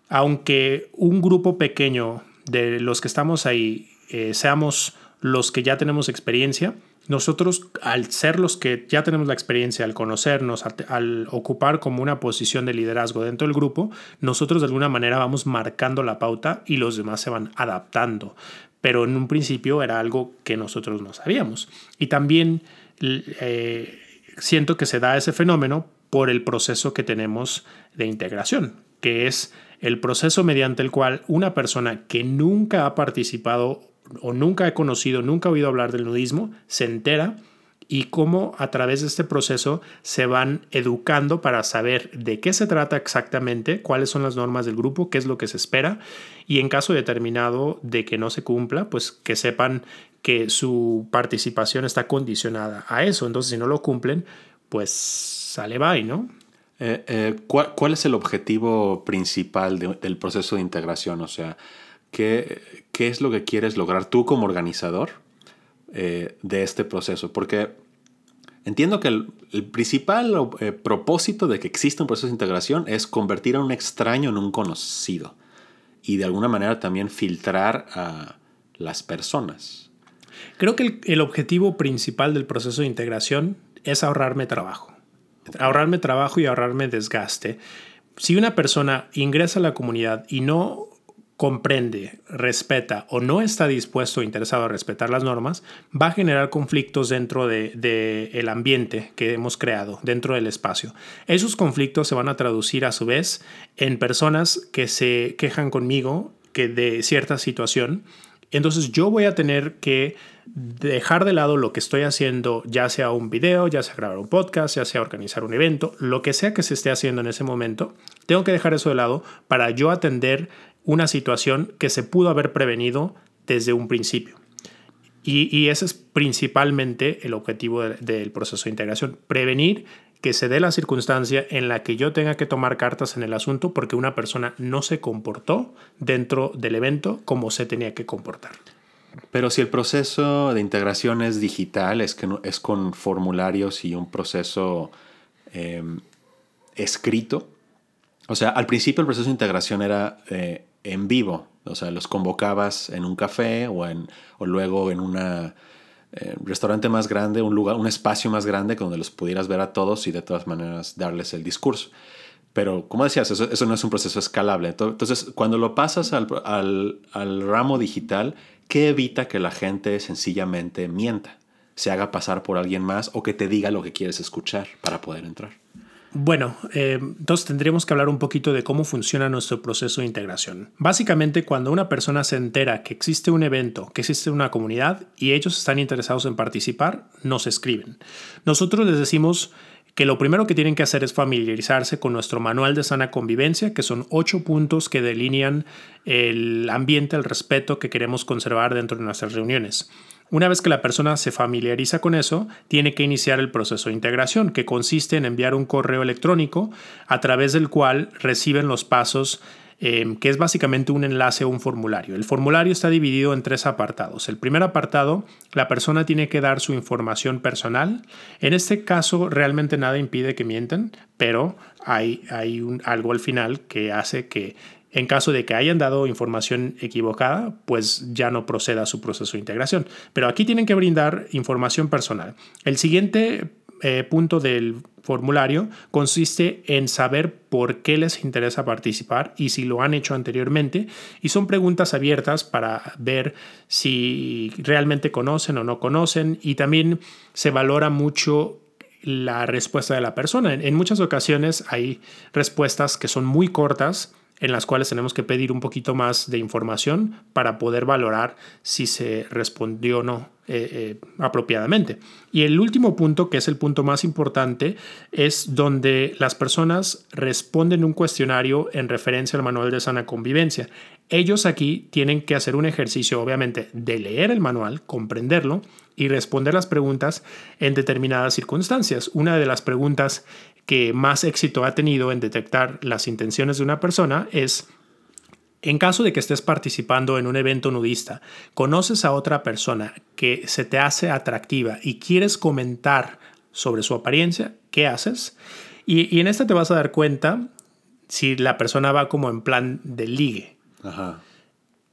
aunque un grupo pequeño de los que estamos ahí eh, seamos los que ya tenemos experiencia, nosotros al ser los que ya tenemos la experiencia, al conocernos, al, ocupar como una posición de liderazgo dentro del grupo, nosotros de alguna manera vamos marcando la pauta y los demás se van adaptando. Pero en un principio era algo que nosotros no sabíamos. Y también eh, siento que se da ese fenómeno por el proceso que tenemos de integración, que es el proceso mediante el cual una persona que nunca ha participado o nunca ha conocido, nunca ha oído hablar del nudismo, se entera y cómo a través de este proceso se van educando para saber de qué se trata exactamente, cuáles son las normas del grupo, qué es lo que se espera y en caso determinado de que no se cumpla, pues que sepan que su participación está condicionada a eso. Entonces, si no lo cumplen, pues sale bye, ¿no? Eh, eh, ¿cuál, es el objetivo principal del proceso de integración? O sea, ¿qué, ¿qué, es lo que quieres lograr tú como organizador eh, de este proceso? Porque entiendo que el, principal propósito de que exista un proceso de integración es convertir a un extraño en un conocido y de alguna manera también filtrar a las personas. Creo que el objetivo principal del proceso de integración es ahorrarme trabajo ahorrarme trabajo y ahorrarme desgaste. Si una persona ingresa a la comunidad y no comprende, respeta o no está dispuesto o interesado a respetar las normas, va a generar conflictos dentro del de, el ambiente que hemos creado, dentro del espacio. Esos conflictos se van a traducir a su vez en personas que se quejan conmigo que de cierta situación. Entonces yo voy a tener que dejar de lado lo que estoy haciendo, ya sea un video, ya sea grabar un podcast, ya sea organizar un evento, lo que sea que se esté haciendo en ese momento, tengo que dejar eso de lado para yo atender una situación que se pudo haber prevenido desde un principio. Y, ese es principalmente el objetivo del proceso de integración, prevenir que se dé la circunstancia en la que yo tenga que tomar cartas en el asunto porque una persona no se comportó dentro del evento como se tenía que comportar. Pero si el proceso de integración es digital, es, que es con formularios y un proceso em, escrito, o sea, al principio el proceso de integración era eh, en vivo, o sea, los convocabas en un café o, en, o luego en un eh, restaurante más grande, un lugar, un espacio más grande donde los pudieras ver a todos y de todas maneras darles el discurso. Pero, como decías, eso, no es un proceso escalable. Entonces, cuando lo pasas al, al, al ramo digital, ¿Qué evita que la gente sencillamente mienta, se haga pasar por alguien más o que te diga lo que quieres escuchar para poder entrar? Bueno, eh, entonces tendríamos que hablar un poquito de cómo funciona nuestro proceso de integración. Básicamente, cuando una persona se entera que existe un evento, que existe una comunidad y ellos están interesados en participar, nos escriben. Nosotros les decimos que lo primero que tienen que hacer es familiarizarse con nuestro manual de sana convivencia, que son ocho puntos que delinean el ambiente, el respeto que queremos conservar dentro de nuestras reuniones. Una vez que la persona se familiariza con eso, tiene que iniciar el proceso de integración, que consiste en enviar un correo electrónico a través del cual reciben los pasos Em, que es básicamente un enlace a un formulario. El formulario está dividido en tres apartados. El primer apartado, la persona tiene que dar su información personal. En este caso, realmente nada impide que mientan, pero hay, hay algo al final que hace que en caso de que hayan dado información equivocada, pues ya no proceda su proceso de integración. Pero aquí tienen que brindar información personal. El siguiente eh, punto del formulario consiste en saber por qué les interesa participar y si lo han hecho anteriormente. Y son preguntas abiertas para ver si realmente conocen o no conocen. Y también se valora mucho la respuesta de la persona. En, muchas ocasiones hay respuestas que son muy cortas en las cuales tenemos que pedir un poquito más de información para poder valorar si se respondió o no eh, eh, apropiadamente. Y el último punto, que es el punto más importante, es donde las personas responden un cuestionario en referencia al manual de sana convivencia. Ellos aquí tienen que hacer un ejercicio, obviamente, de leer el manual, comprenderlo y responder las preguntas en determinadas circunstancias. Una de las preguntas que más éxito ha tenido en detectar las intenciones de una persona es, en caso de que estés participando en un evento nudista, conoces a otra persona que se te hace atractiva y quieres comentar sobre su apariencia, ¿qué haces? Y, en esta te vas a dar cuenta si la persona va como en plan de ligue.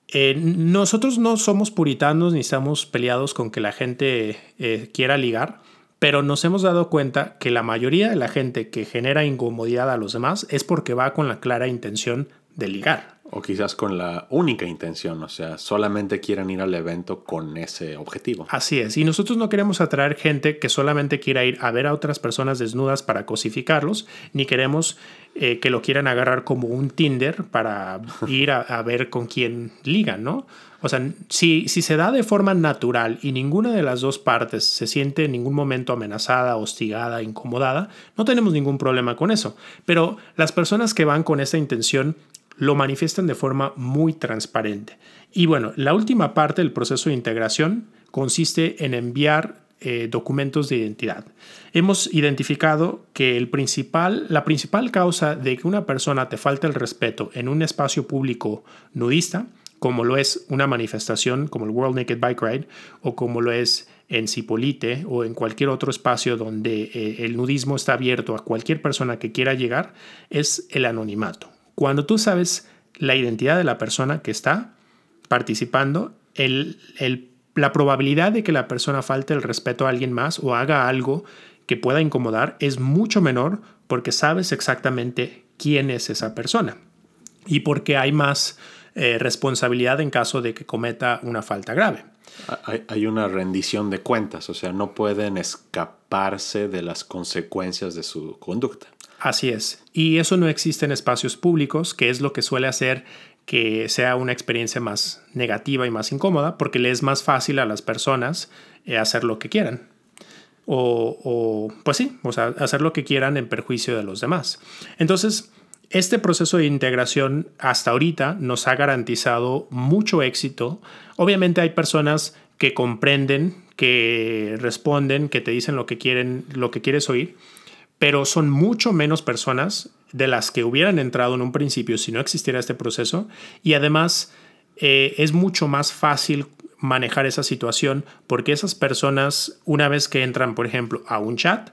Eh, nosotros no somos puritanos ni estamos peleados con que la gente eh, quiera ligar. Pero nos hemos dado cuenta que la mayoría de la gente que genera incomodidad a los demás es porque va con la clara intención de ligar. O quizás con la única intención, o sea, solamente quieren ir al evento con ese objetivo. Así es, y nosotros no queremos atraer gente que solamente quiera ir a ver a otras personas desnudas para cosificarlos, ni queremos eh, que lo quieran agarrar como un Tinder para <laughs> ir a, a ver con quién ligan, ¿no? O sea, si, si se da de forma natural y ninguna de las dos partes se siente en ningún momento amenazada, hostigada, incomodada, no tenemos ningún problema con eso. Pero las personas que van con esa intención lo manifiestan de forma muy transparente. Y bueno, la última parte del proceso de integración consiste en enviar eh, documentos de identidad. Hemos identificado que el principal, la principal causa de que una persona te falte el respeto en un espacio público nudista, como lo es una manifestación como el World Naked Bike Ride o como lo es en Cipolite o en cualquier otro espacio donde eh, el nudismo está abierto a cualquier persona que quiera llegar, es el anonimato. Cuando tú sabes la identidad de la persona que está participando, la probabilidad de que la persona falte el respeto a alguien más o haga algo que pueda incomodar es mucho menor porque sabes exactamente quién es esa persona y porque hay más eh, responsabilidad en caso de que cometa una falta grave. Hay, una rendición de cuentas, o sea, no pueden escaparse de las consecuencias de su conducta. Así es. Y eso no existe en espacios públicos, que es lo que suele hacer que sea una experiencia más negativa y más incómoda, porque le es más fácil a las personas eh, hacer lo que quieran. O, o, pues sí, o sea, hacer lo que quieran en perjuicio de los demás. Entonces, este proceso de integración hasta ahorita nos ha garantizado mucho éxito. Obviamente hay personas que comprenden, que responden, que te dicen lo que quieren, lo que quieres oír, pero son mucho menos personas de las que hubieran entrado en un principio si no existiera este proceso. Y además eh, es mucho más fácil manejar esa situación porque esas personas una vez que entran por ejemplo a un chat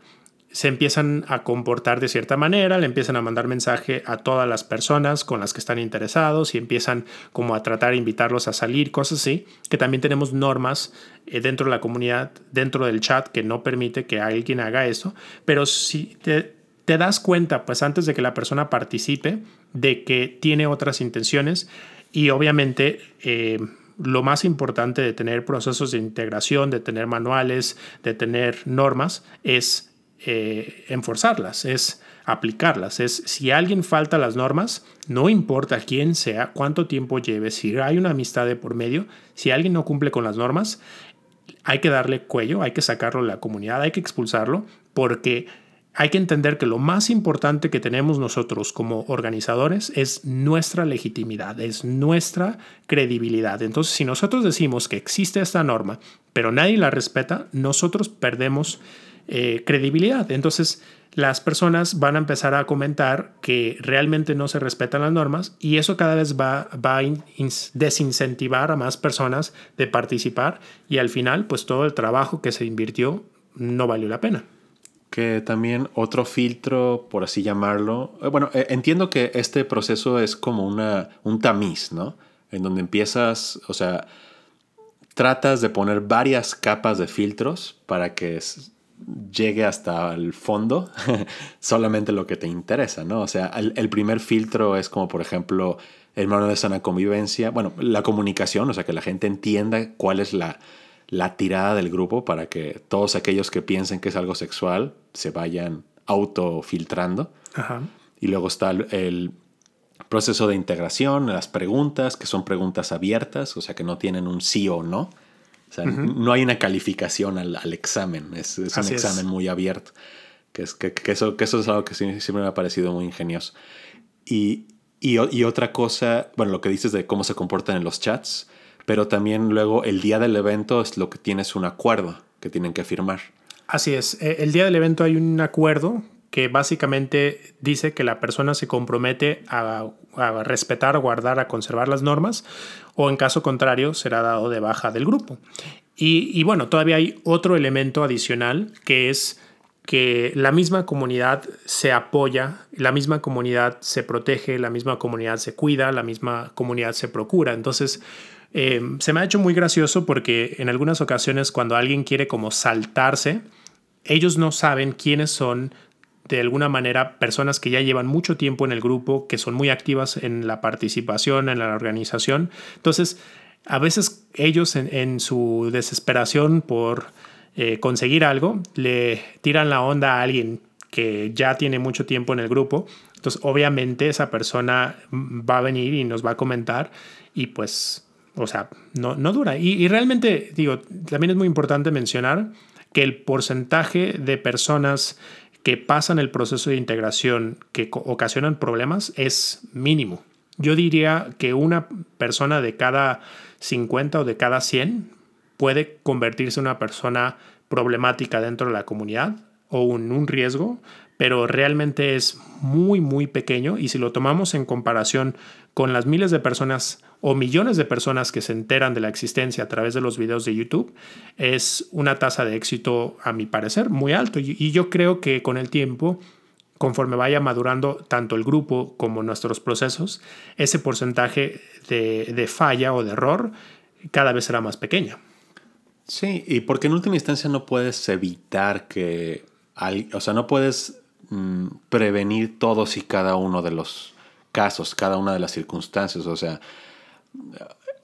se empiezan a comportar de cierta manera, le empiezan a mandar mensaje a todas las personas con las que están interesados y empiezan como a tratar de invitarlos a salir, cosas así, que también tenemos normas eh, dentro de la comunidad, dentro del chat, que no permite que alguien haga eso, pero si te, das cuenta, pues antes de que la persona participe, de que tiene otras intenciones y obviamente... Eh, lo más importante de tener procesos de integración, de tener manuales, de tener normas, es eh, enforzarlas, es aplicarlas. Es si alguien falta las normas, no importa quién sea, cuánto tiempo lleve, si hay una amistad de por medio, si alguien no cumple con las normas, hay que darle cuello, hay que sacarlo de la comunidad, hay que expulsarlo, porque hay que entender que lo más importante que tenemos nosotros como organizadores es nuestra legitimidad, es nuestra credibilidad. Entonces, si nosotros decimos que existe esta norma, pero nadie la respeta, nosotros perdemos eh, credibilidad. Entonces las personas van a empezar a comentar que realmente no se respetan las normas y eso cada vez va, va a desincentivar a más personas de participar y al final pues todo el trabajo que se invirtió no valió la pena. Que también otro filtro, por así llamarlo, eh, bueno, eh, entiendo que este proceso es como una, un tamiz, ¿no? En donde empiezas, o sea, tratas de poner varias capas de filtros para que llegue hasta el fondo <laughs> solamente lo que te interesa, ¿no? O sea, el, primer filtro es como, por ejemplo, el manual de sana convivencia, bueno, la comunicación, o sea, que la gente entienda cuál es la, la tirada del grupo para que todos aquellos que piensen que es algo sexual se vayan autofiltrando. Y luego está el, proceso de integración, las preguntas, que son preguntas abiertas, o sea, que no tienen un sí o no no hay una calificación al, examen, es, un examen muy abierto. Que, es, que, eso, que eso es algo que siempre me ha parecido muy ingenioso. Y, y, otra cosa, bueno, lo que dices de cómo se comportan en los chats, pero también luego el día del evento es lo que tienes un acuerdo que tienen que firmar. Así es, e, el día del evento hay un acuerdo que básicamente dice que la persona se compromete a, a, respetar, a guardar, a conservar las normas, o en caso contrario será dado de baja del grupo. Y, bueno, todavía hay otro elemento adicional que es que la misma comunidad se apoya, la misma comunidad se protege, la misma comunidad se cuida, la misma comunidad se procura. Entonces, eh, se me ha hecho muy gracioso porque en algunas ocasiones cuando alguien quiere como saltarse, ellos no saben quiénes son de alguna manera personas que ya llevan mucho tiempo en el grupo, que son muy activas en la participación, en la organización. Entonces, a veces ellos en, su desesperación por eh, conseguir algo, le tiran la onda a alguien que ya tiene mucho tiempo en el grupo. Entonces, obviamente esa persona va a venir y nos va a comentar y pues, o sea, no, no dura. Y, y realmente, digo, también es muy importante mencionar que el porcentaje de personas que pasan el proceso de integración que ocasionan problemas es mínimo. Yo diría que una persona de cada 50 o de cada 100 puede convertirse en una persona problemática dentro de la comunidad o en un riesgo, pero realmente es muy, muy pequeño y si lo tomamos en comparación con las miles de personas o millones de personas que se enteran de la existencia a través de los videos de YouTube, es una tasa de éxito, a mi parecer, muy alto. Y yo creo que con el tiempo, conforme vaya madurando tanto el grupo como nuestros procesos, ese porcentaje de, falla o de error cada vez será más pequeño. Sí, y porque en última instancia no puedes evitar que, o sea, no puedes mm, prevenir todos y cada uno de los casos, cada una de las circunstancias. O sea,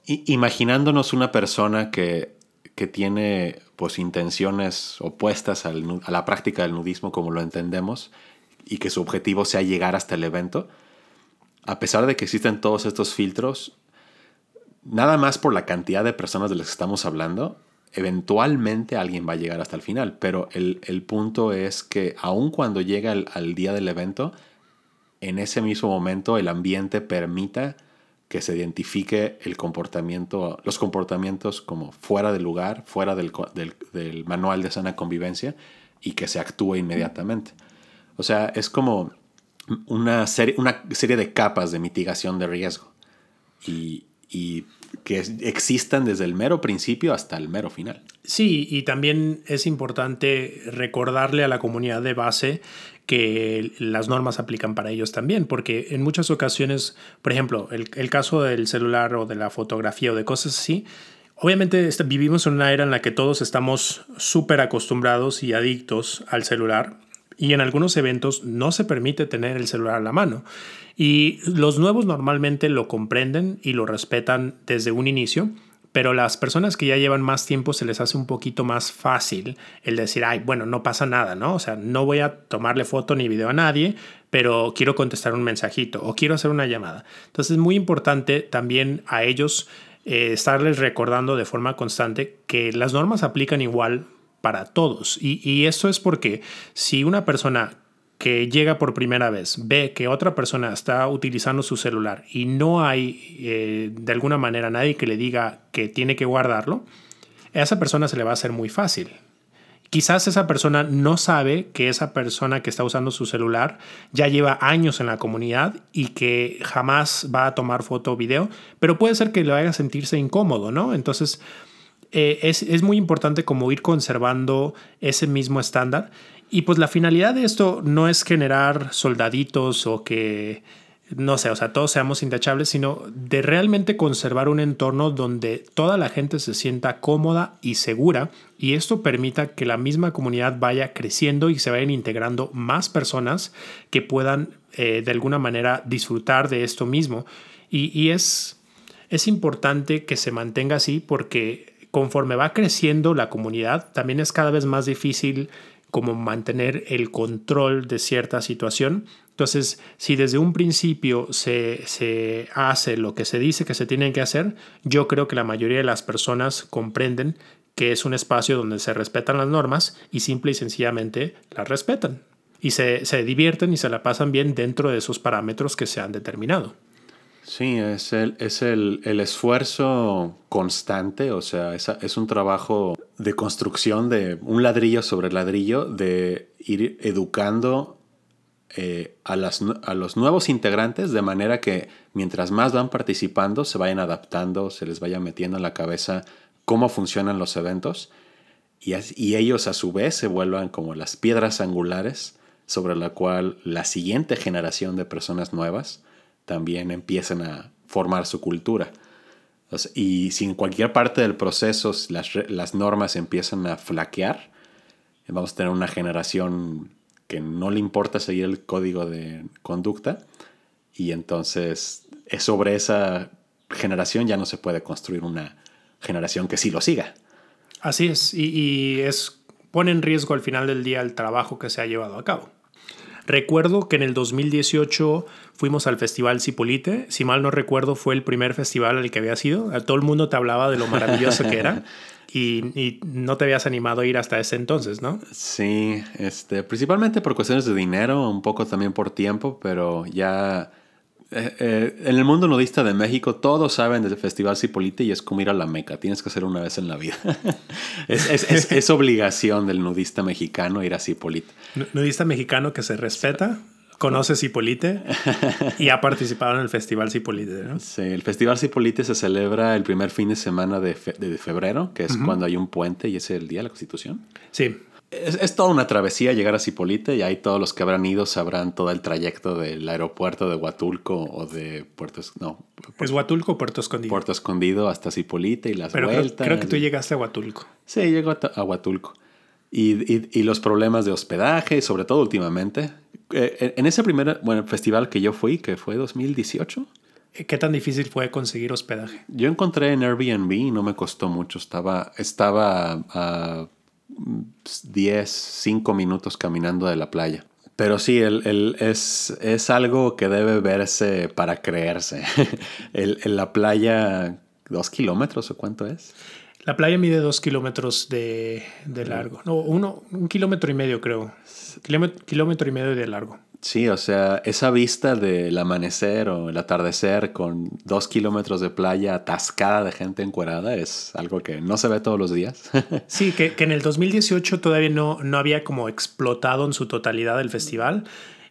imaginándonos una persona que, que tiene pues intenciones opuestas a la práctica del nudismo como lo entendemos y que su objetivo sea llegar hasta el evento, a pesar de que existen todos estos filtros, nada más por la cantidad de personas de las que estamos hablando, eventualmente alguien va a llegar hasta el final. Pero el, punto es que aun cuando llega al día del evento, en ese mismo momento el ambiente permita que se identifique el comportamiento, los comportamientos como fuera del lugar, fuera del, del, manual de sana convivencia y que se actúe inmediatamente. O sea, es como una serie, una serie de capas de mitigación de riesgo y, y que existan desde el mero principio hasta el mero final. Sí, y también es importante recordarle a la comunidad de base que las normas aplican para ellos también, porque en muchas ocasiones, por ejemplo, el, el caso del celular o de la fotografía o de cosas así, obviamente este, vivimos en una era en la que todos estamos súper acostumbrados y adictos al celular y en algunos eventos no se permite tener el celular a la mano. Y los nuevos normalmente lo comprenden y lo respetan desde un inicio, pero las personas que ya llevan más tiempo se les hace un poquito más fácil el decir, ay, bueno, no pasa nada, ¿no? O sea, no voy a tomarle foto ni video a nadie, pero quiero contestar un mensajito o quiero hacer una llamada. Entonces es muy importante también a ellos eh, estarles recordando de forma constante que las normas aplican igual para todos. Y, y eso es porque si una persona que llega por primera vez ve que otra persona está utilizando su celular y no hay eh, de alguna manera nadie que le diga que tiene que guardarlo, a esa persona se le va a hacer muy fácil. Quizás esa persona no sabe que esa persona que está usando su celular ya lleva años en la comunidad y que jamás va a tomar foto o video, pero puede ser que le haga sentirse incómodo, ¿no? Entonces, eh, es, es muy importante como ir conservando ese mismo estándar y pues la finalidad de esto no es generar soldaditos o que, no sé, o sea, todos seamos intachables, sino de realmente conservar un entorno donde toda la gente se sienta cómoda y segura y esto permita que la misma comunidad vaya creciendo y se vayan integrando más personas que puedan eh, de alguna manera disfrutar de esto mismo. Y, y es, es importante que se mantenga así porque conforme va creciendo la comunidad, también es cada vez más difícil como mantener el control de cierta situación. Entonces, si desde un principio se, hace lo que se dice que se tiene que hacer, yo creo que la mayoría de las personas comprenden que es un espacio donde se respetan las normas y simple y sencillamente las respetan. Y se, se divierten y se la pasan bien dentro de esos parámetros que se han determinado. Sí, es el, es el, esfuerzo constante, o sea, es, es, un trabajo de construcción de un ladrillo sobre ladrillo, de ir educando eh, a, las, a los nuevos integrantes de manera que mientras más van participando, se vayan adaptando, se les vaya metiendo en la cabeza cómo funcionan los eventos y, y ellos a su vez se vuelvan como las piedras angulares sobre la cual la siguiente generación de personas nuevas también empiezan a formar su cultura. Y si en cualquier parte del proceso las, las normas empiezan a flaquear, vamos a tener una generación que no le importa seguir el código de conducta y entonces sobre esa generación ya no se puede construir una generación que sí lo siga. Así es, y, y es, pone en riesgo al final del día el trabajo que se ha llevado a cabo. Recuerdo que en el 2018 fuimos al Festival Cipolite. Si mal no recuerdo, fue el primer festival al que había sido. Todo el mundo te hablaba de lo maravilloso que era. <laughs> Y, no te habías animado a ir hasta ese entonces, ¿no? Sí, este, principalmente por cuestiones de dinero, un poco también por tiempo, pero ya Eh, eh, en el mundo nudista de México todos saben del Festival Cipolite y es como ir a la Meca. Tienes que hacer una vez en la vida. <laughs> es, obligación del nudista mexicano ir a Cipolite. Nudista mexicano que se respeta, conoce Cipolite <laughs> y ha participado en el Festival Cipolite. ¿no? Sí, el Festival Cipolite se celebra el primer fin de semana de, febrero, que es cuando hay un puente y es el Día de la Constitución. Sí. Es, toda una travesía llegar a Cipolite y ahí todos los que habrán ido sabrán todo el trayecto del aeropuerto de Huatulco o de Puerto... No. ¿Es Huatulco o Puerto Escondido? Puerto Escondido hasta Cipolite y las vueltas. Creo, creo, que tú llegaste a Huatulco. Sí, llego a, Huatulco. Y, y, los problemas de hospedaje, sobre todo últimamente. Eh, en ese primer bueno, festival que yo fui, que fue 2018. ¿Qué tan difícil fue conseguir hospedaje? Yo encontré en Airbnb y no me costó mucho. Estaba, estaba a 10, 5 minutos caminando de la playa. Pero sí, el, es, es, algo que debe verse para creerse. <laughs> el, la playa, dos kilómetros o cuánto es? La playa mide dos kilómetros de, de largo. No, uno, un kilómetro y medio creo. kilómetro y medio de largo. Sí, o sea, esa vista del amanecer o el atardecer con dos kilómetros de playa atascada de gente encuerada es algo que no se ve todos los días. <laughs> sí, que, que, en el 2018 todavía no, no había como explotado en su totalidad el festival.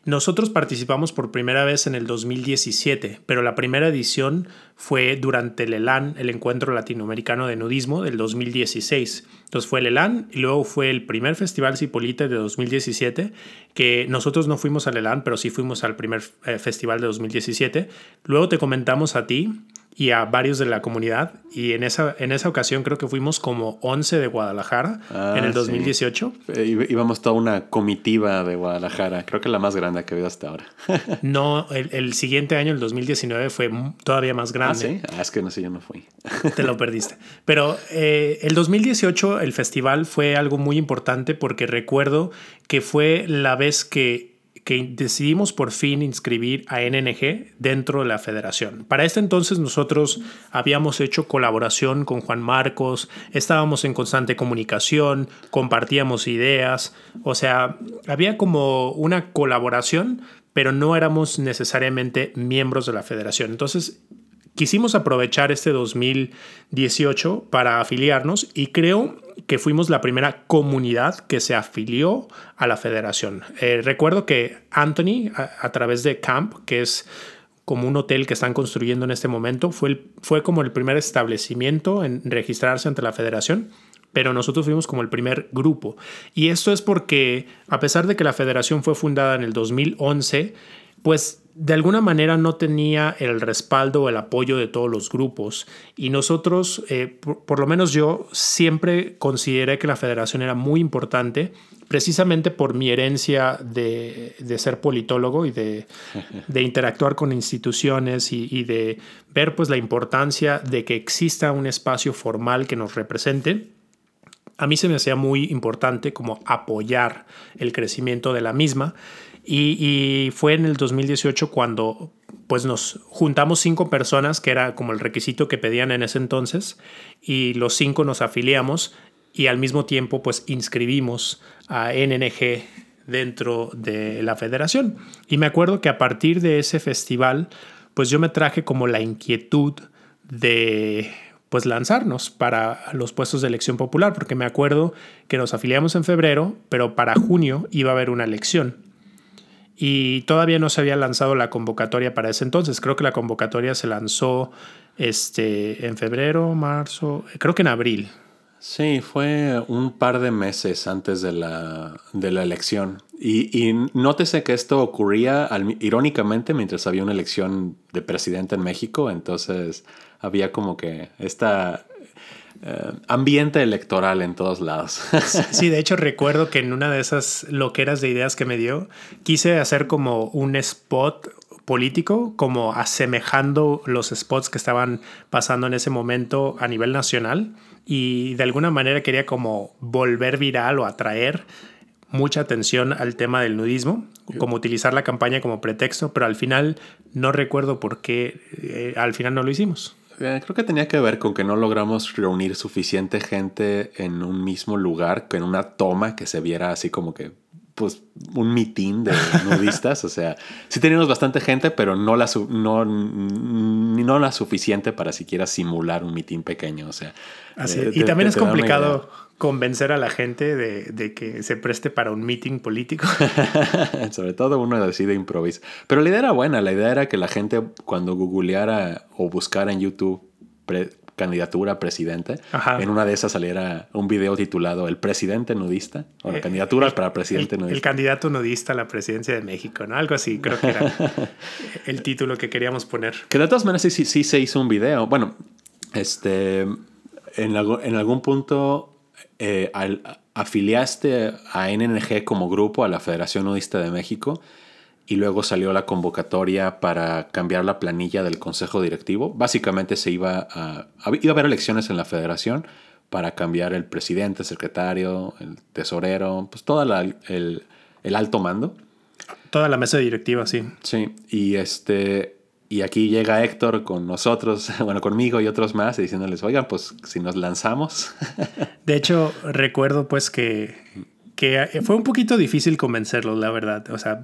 Nosotros participamos por primera vez en el 2017, pero la primera edición fue durante el ELAN, el Encuentro Latinoamericano de Nudismo del 2016. Entonces fue el ELAN y luego fue el primer Festival Cipolite de 2017, que nosotros no fuimos al ELAN, pero sí fuimos al primer eh, festival de 2017. Luego te comentamos a ti y a varios de la comunidad. Y en esa, en esa ocasión creo que fuimos como 11 de Guadalajara ah, en el 2018. Eh, íbamos toda una comitiva de Guadalajara, creo que la más grande que he habido hasta ahora. <laughs> no, el, siguiente año, el 2019, fue todavía más grande. Ah, sí, ah, es que no sé, yo no fui. <laughs> Te lo perdiste. Pero eh, el 2018, el festival fue algo muy importante porque recuerdo que fue la vez que que decidimos por fin inscribir a NNG dentro de la federación. Para este entonces nosotros habíamos hecho colaboración con Juan Marcos, estábamos en constante comunicación, compartíamos ideas, o sea, había como una colaboración, pero no éramos necesariamente miembros de la federación. Entonces quisimos aprovechar este 2018 para afiliarnos y creo que fuimos la primera comunidad que se afilió a la federación. Eh, recuerdo que Anthony, a, través de Camp, que es como un hotel que están construyendo en este momento, fue, fue como el primer establecimiento en registrarse ante la federación pero nosotros fuimos como el primer grupo. Y esto es porque, a pesar de que la federación fue fundada en el 2011, pues de alguna manera no tenía el respaldo o el apoyo de todos los grupos y nosotros, eh, por, lo menos yo, siempre consideré que la federación era muy importante precisamente por mi herencia de, ser politólogo y <laughs> de, interactuar con instituciones y, y, de ver pues la importancia de que exista un espacio formal que nos represente. A mí se me hacía muy importante como apoyar el crecimiento de la misma y, fue en el 2018 cuando pues nos juntamos cinco personas, que era como el requisito que pedían en ese entonces, y los cinco nos afiliamos y al mismo tiempo pues inscribimos a NNG dentro de la federación. Y me acuerdo que a partir de ese festival, pues yo me traje como la inquietud de pues lanzarnos para los puestos de elección popular, porque me acuerdo que nos afiliamos en febrero, pero para junio iba a haber una elección y todavía no se había lanzado la convocatoria para ese entonces. Creo que la convocatoria se lanzó este, en febrero, marzo, creo que en abril. Sí, fue un par de meses antes de la, de la elección. Y, y, nótese que esto ocurría irónicamente mientras había una elección de presidente en México, entonces había como que esta eh, ambiente electoral en todos lados. sí, de hecho recuerdo que en una de esas loqueras de ideas que me dio, quise hacer como un spot político, como asemejando los spots que estaban pasando en ese momento a nivel nacional y de alguna manera quería como volver viral o atraer mucha atención al tema del nudismo, como utilizar la campaña como pretexto, pero al final no recuerdo por qué eh, al final no lo hicimos. Eh, creo que tenía que ver con que no logramos reunir suficiente gente en un mismo lugar, en una toma que se viera así como que pues un mitin de nudistas, <laughs> o sea, sí teníamos bastante gente, pero no la, no, no la suficiente para siquiera simular un mitin pequeño, o sea. Así, y también es complicado convencer a la gente de, que se preste para un meeting político. <laughs> Sobre todo uno decide improvisar. Pero la idea era buena, la idea era que la gente cuando googleara o buscara en YouTube candidatura a presidente, en una de esas saliera un video titulado El presidente nudista, o la eh, candidatura para presidente el, nudista. El candidato nudista a la presidencia de México, ¿no? Algo así, creo que era <laughs> el título que queríamos poner. Que de todas maneras sí, sí, se hizo un video. Bueno, este, en, en algún punto eh, afiliaste a NNG como grupo a la Federación Nudista de México y luego salió la convocatoria para cambiar la planilla del consejo directivo. Básicamente se iba a, iba a haber elecciones en la federación para cambiar el presidente, secretario, el tesorero, pues todo el, el, alto mando. Toda la mesa directiva, sí. Sí, y este... Y aquí llega Héctor con nosotros, <laughs> bueno, conmigo y otros más, diciéndoles, oigan, pues si nos lanzamos. <laughs> De hecho, recuerdo pues que, que fue un poquito difícil convencerlos, la verdad. O sea,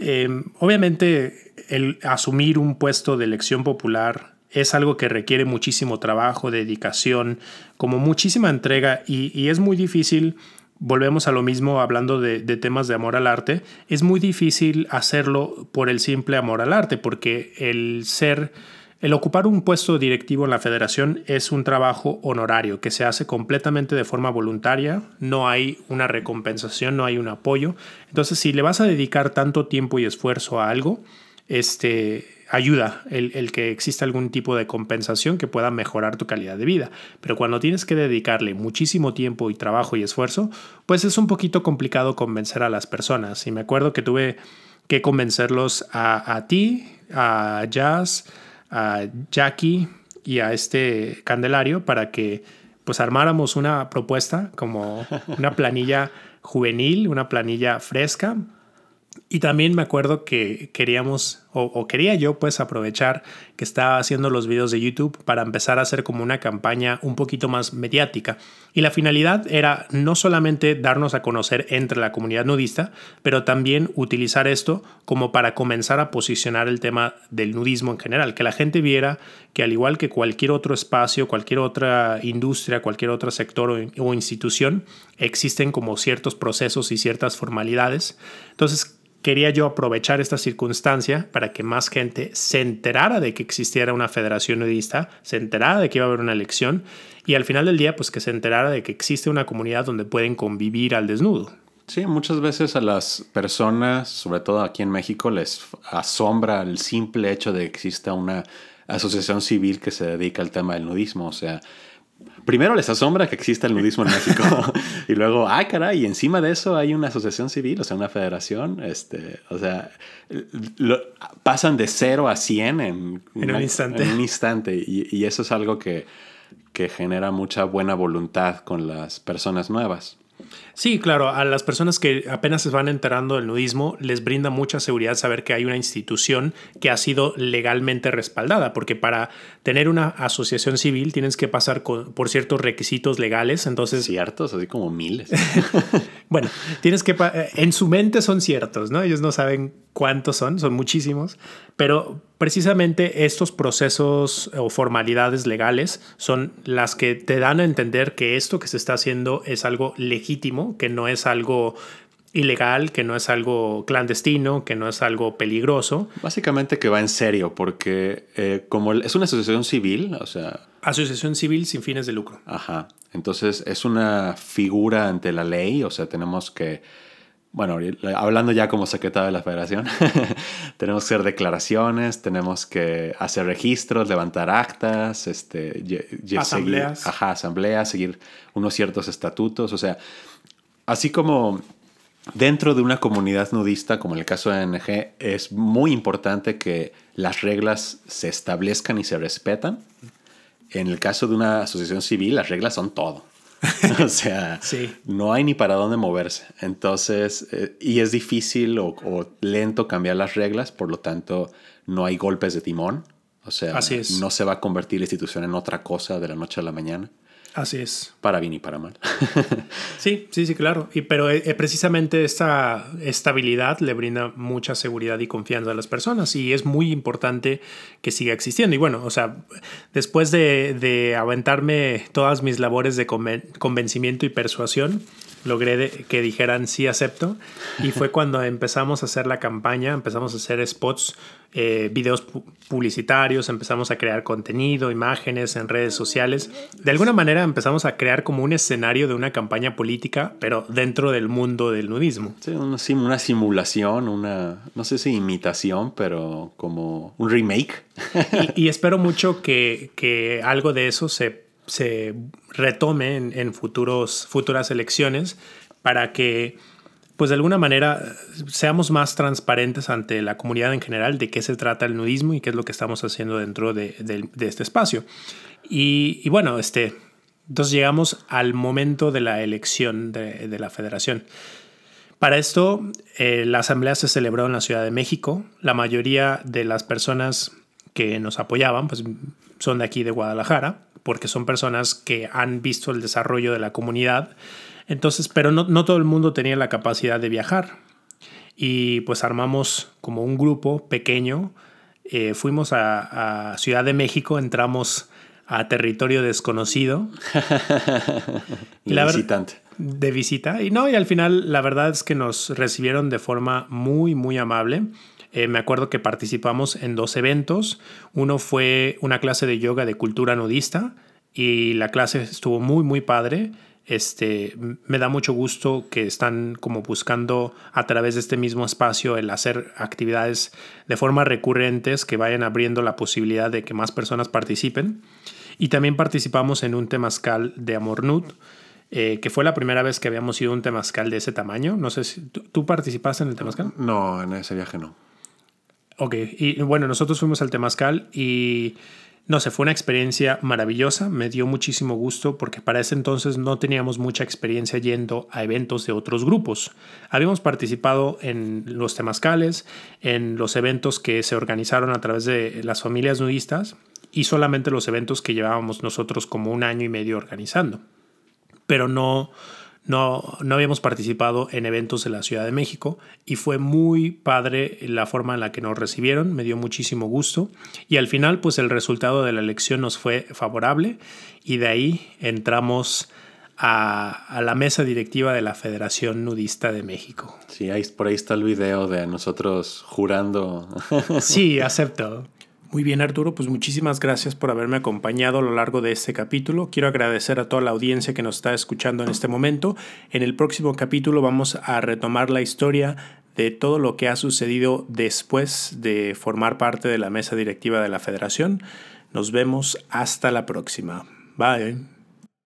Em, obviamente, el asumir un puesto de elección popular es algo que requiere muchísimo trabajo, dedicación, como muchísima entrega y, es muy difícil, volvemos a lo mismo hablando de, temas de amor al arte, es muy difícil hacerlo por el simple amor al arte, porque el ser el ocupar un puesto directivo en la federación es un trabajo honorario que se hace completamente de forma voluntaria, no hay una recompensación, no hay un apoyo. Entonces, si le vas a dedicar tanto tiempo y esfuerzo a algo, este, ayuda el, que exista algún tipo de compensación que pueda mejorar tu calidad de vida. Pero cuando tienes que dedicarle muchísimo tiempo y trabajo y esfuerzo, pues es un poquito complicado convencer a las personas. Y me acuerdo que tuve que convencerlos a, a ti, a Jazz, a Jackie y a este Candelario para que pues armáramos una propuesta como una <laughs> planilla juvenil, una planilla fresca. Y también me acuerdo que queríamos o, quería yo pues aprovechar que estaba haciendo los videos de YouTube para empezar a hacer como una campaña un poquito más mediática. Y la finalidad era no solamente darnos a conocer entre la comunidad nudista, pero también utilizar esto como para comenzar a posicionar el tema del nudismo en general, que la gente viera que al igual que cualquier otro espacio, cualquier otra industria, cualquier otro sector o, o institución, existen como ciertos procesos y ciertas formalidades. Entonces, quería yo aprovechar esta circunstancia para que más gente se enterara de que existiera una federación nudista, se enterara de que iba a haber una elección y al final del día pues que se enterara de que existe una comunidad donde pueden convivir al desnudo. Sí, muchas veces a las personas, sobre todo aquí en México, les asombra el simple hecho de que exista una asociación civil que se dedica al tema del nudismo. O sea, primero les asombra que exista el nudismo en <laughs> México y luego, ah, caray, y encima de eso hay una asociación civil, o sea, una federación, este, o sea, pasan de cero a cien en, un instante. En un instante y, y eso es algo que, que genera mucha buena voluntad con las personas nuevas. Sí, claro, a las personas que apenas se van enterando del nudismo les brinda mucha seguridad saber que hay una institución que ha sido legalmente respaldada, porque para tener una asociación civil tienes que pasar por ciertos requisitos legales, entonces... Ciertos, así como miles. <laughs> bueno, tienes que... En su mente son ciertos, ¿no? Ellos no saben cuántos son, son muchísimos, pero precisamente estos procesos o formalidades legales son las que te dan a entender que esto que se está haciendo es algo legítimo, que no es algo ilegal, que no es algo clandestino, que no es algo peligroso. Básicamente que va en serio, porque eh, como es una asociación civil, o sea... Asociación civil sin fines de lucro. Ajá. Entonces es una figura ante la ley, o sea, tenemos que bueno, hablando ya como secretario de la federación, <laughs> tenemos que hacer declaraciones, tenemos que hacer registros, levantar actas, este, asambleas. Seguir, ajá, asambleas, seguir unos ciertos estatutos, o sea, así como dentro de una comunidad nudista, como en el caso de ANG, es muy importante que las reglas se establezcan y se respetan. En el caso de una asociación civil, las reglas son todo. <laughs> o sea, no hay ni para dónde moverse. Entonces, eh, y es difícil o, lento cambiar las reglas, por lo tanto, no hay golpes de timón. O sea, no se va a convertir la institución en otra cosa de la noche a la mañana. Así es. Para bien y para mal. <laughs> sí, sí, sí, claro. Y, pero eh, precisamente esta estabilidad le brinda mucha seguridad y confianza a las personas y es muy importante que siga existiendo. Y bueno, o sea, después de, de aventarme todas mis labores de convencimiento y persuasión, logré que dijeran sí acepto y fue <laughs> cuando empezamos a hacer la campaña, empezamos a hacer spots, eh, videos publicitarios, empezamos a crear contenido, imágenes en redes sociales. De alguna manera empezamos a crear como un escenario de una campaña política, pero dentro del mundo del nudismo. Sí, una, una simulación, una, no sé si imitación, pero como un remake. y, y espero mucho que, que algo de eso se se retome en, futuros, futuras elecciones para que, pues de alguna manera, seamos más transparentes ante la comunidad en general de qué se trata el nudismo y qué es lo que estamos haciendo dentro de, este espacio. Y, bueno, este, entonces llegamos al momento de la elección de, la federación. Para esto, eh, la asamblea se celebró en la Ciudad de México. La mayoría de las personas que nos apoyaban pues, son de aquí de Guadalajara porque son personas que han visto el desarrollo de la comunidad. Entonces, pero no, todo el mundo tenía la capacidad de viajar. Y pues armamos como un grupo pequeño. Eh, fuimos a, Ciudad de México, entramos a territorio desconocido. <laughs> y la visitante. De visita. Y no, y al final la verdad es que nos recibieron de forma muy, muy amable. Eh, me acuerdo que participamos en dos eventos. Uno fue una clase de yoga de cultura nudista y la clase estuvo muy, muy padre. Este, me da mucho gusto que están como buscando a través de este mismo espacio el hacer actividades de forma recurrentes que vayan abriendo la posibilidad de que más personas participen. Y también participamos en un temazcal de Amor Nud, eh, que fue la primera vez que habíamos ido a un temazcal de ese tamaño. No sé si tú participaste en el temazcal. No, en ese viaje no. Ok, y bueno, nosotros fuimos al Temazcal y no sé, fue una experiencia maravillosa, me dio muchísimo gusto porque para ese entonces no teníamos mucha experiencia yendo a eventos de otros grupos. Habíamos participado en los temazcales, en los eventos que se organizaron a través de las familias nudistas y solamente los eventos que llevábamos nosotros como un año y medio organizando. Pero no, no, no habíamos participado en eventos de la Ciudad de México y fue muy padre la forma en la que nos recibieron, me dio muchísimo gusto y al final pues el resultado de la elección nos fue favorable y de ahí entramos a, a, la mesa directiva de la Federación Nudista de México. Sí, ahí, por ahí está el video de nosotros jurando. Sí, acepto. Muy bien Arturo, pues muchísimas gracias por haberme acompañado a lo largo de este capítulo. Quiero agradecer a toda la audiencia que nos está escuchando en este momento. En el próximo capítulo vamos a retomar la historia de todo lo que ha sucedido después de formar parte de la mesa directiva de la federación. Nos vemos hasta la próxima. Bye.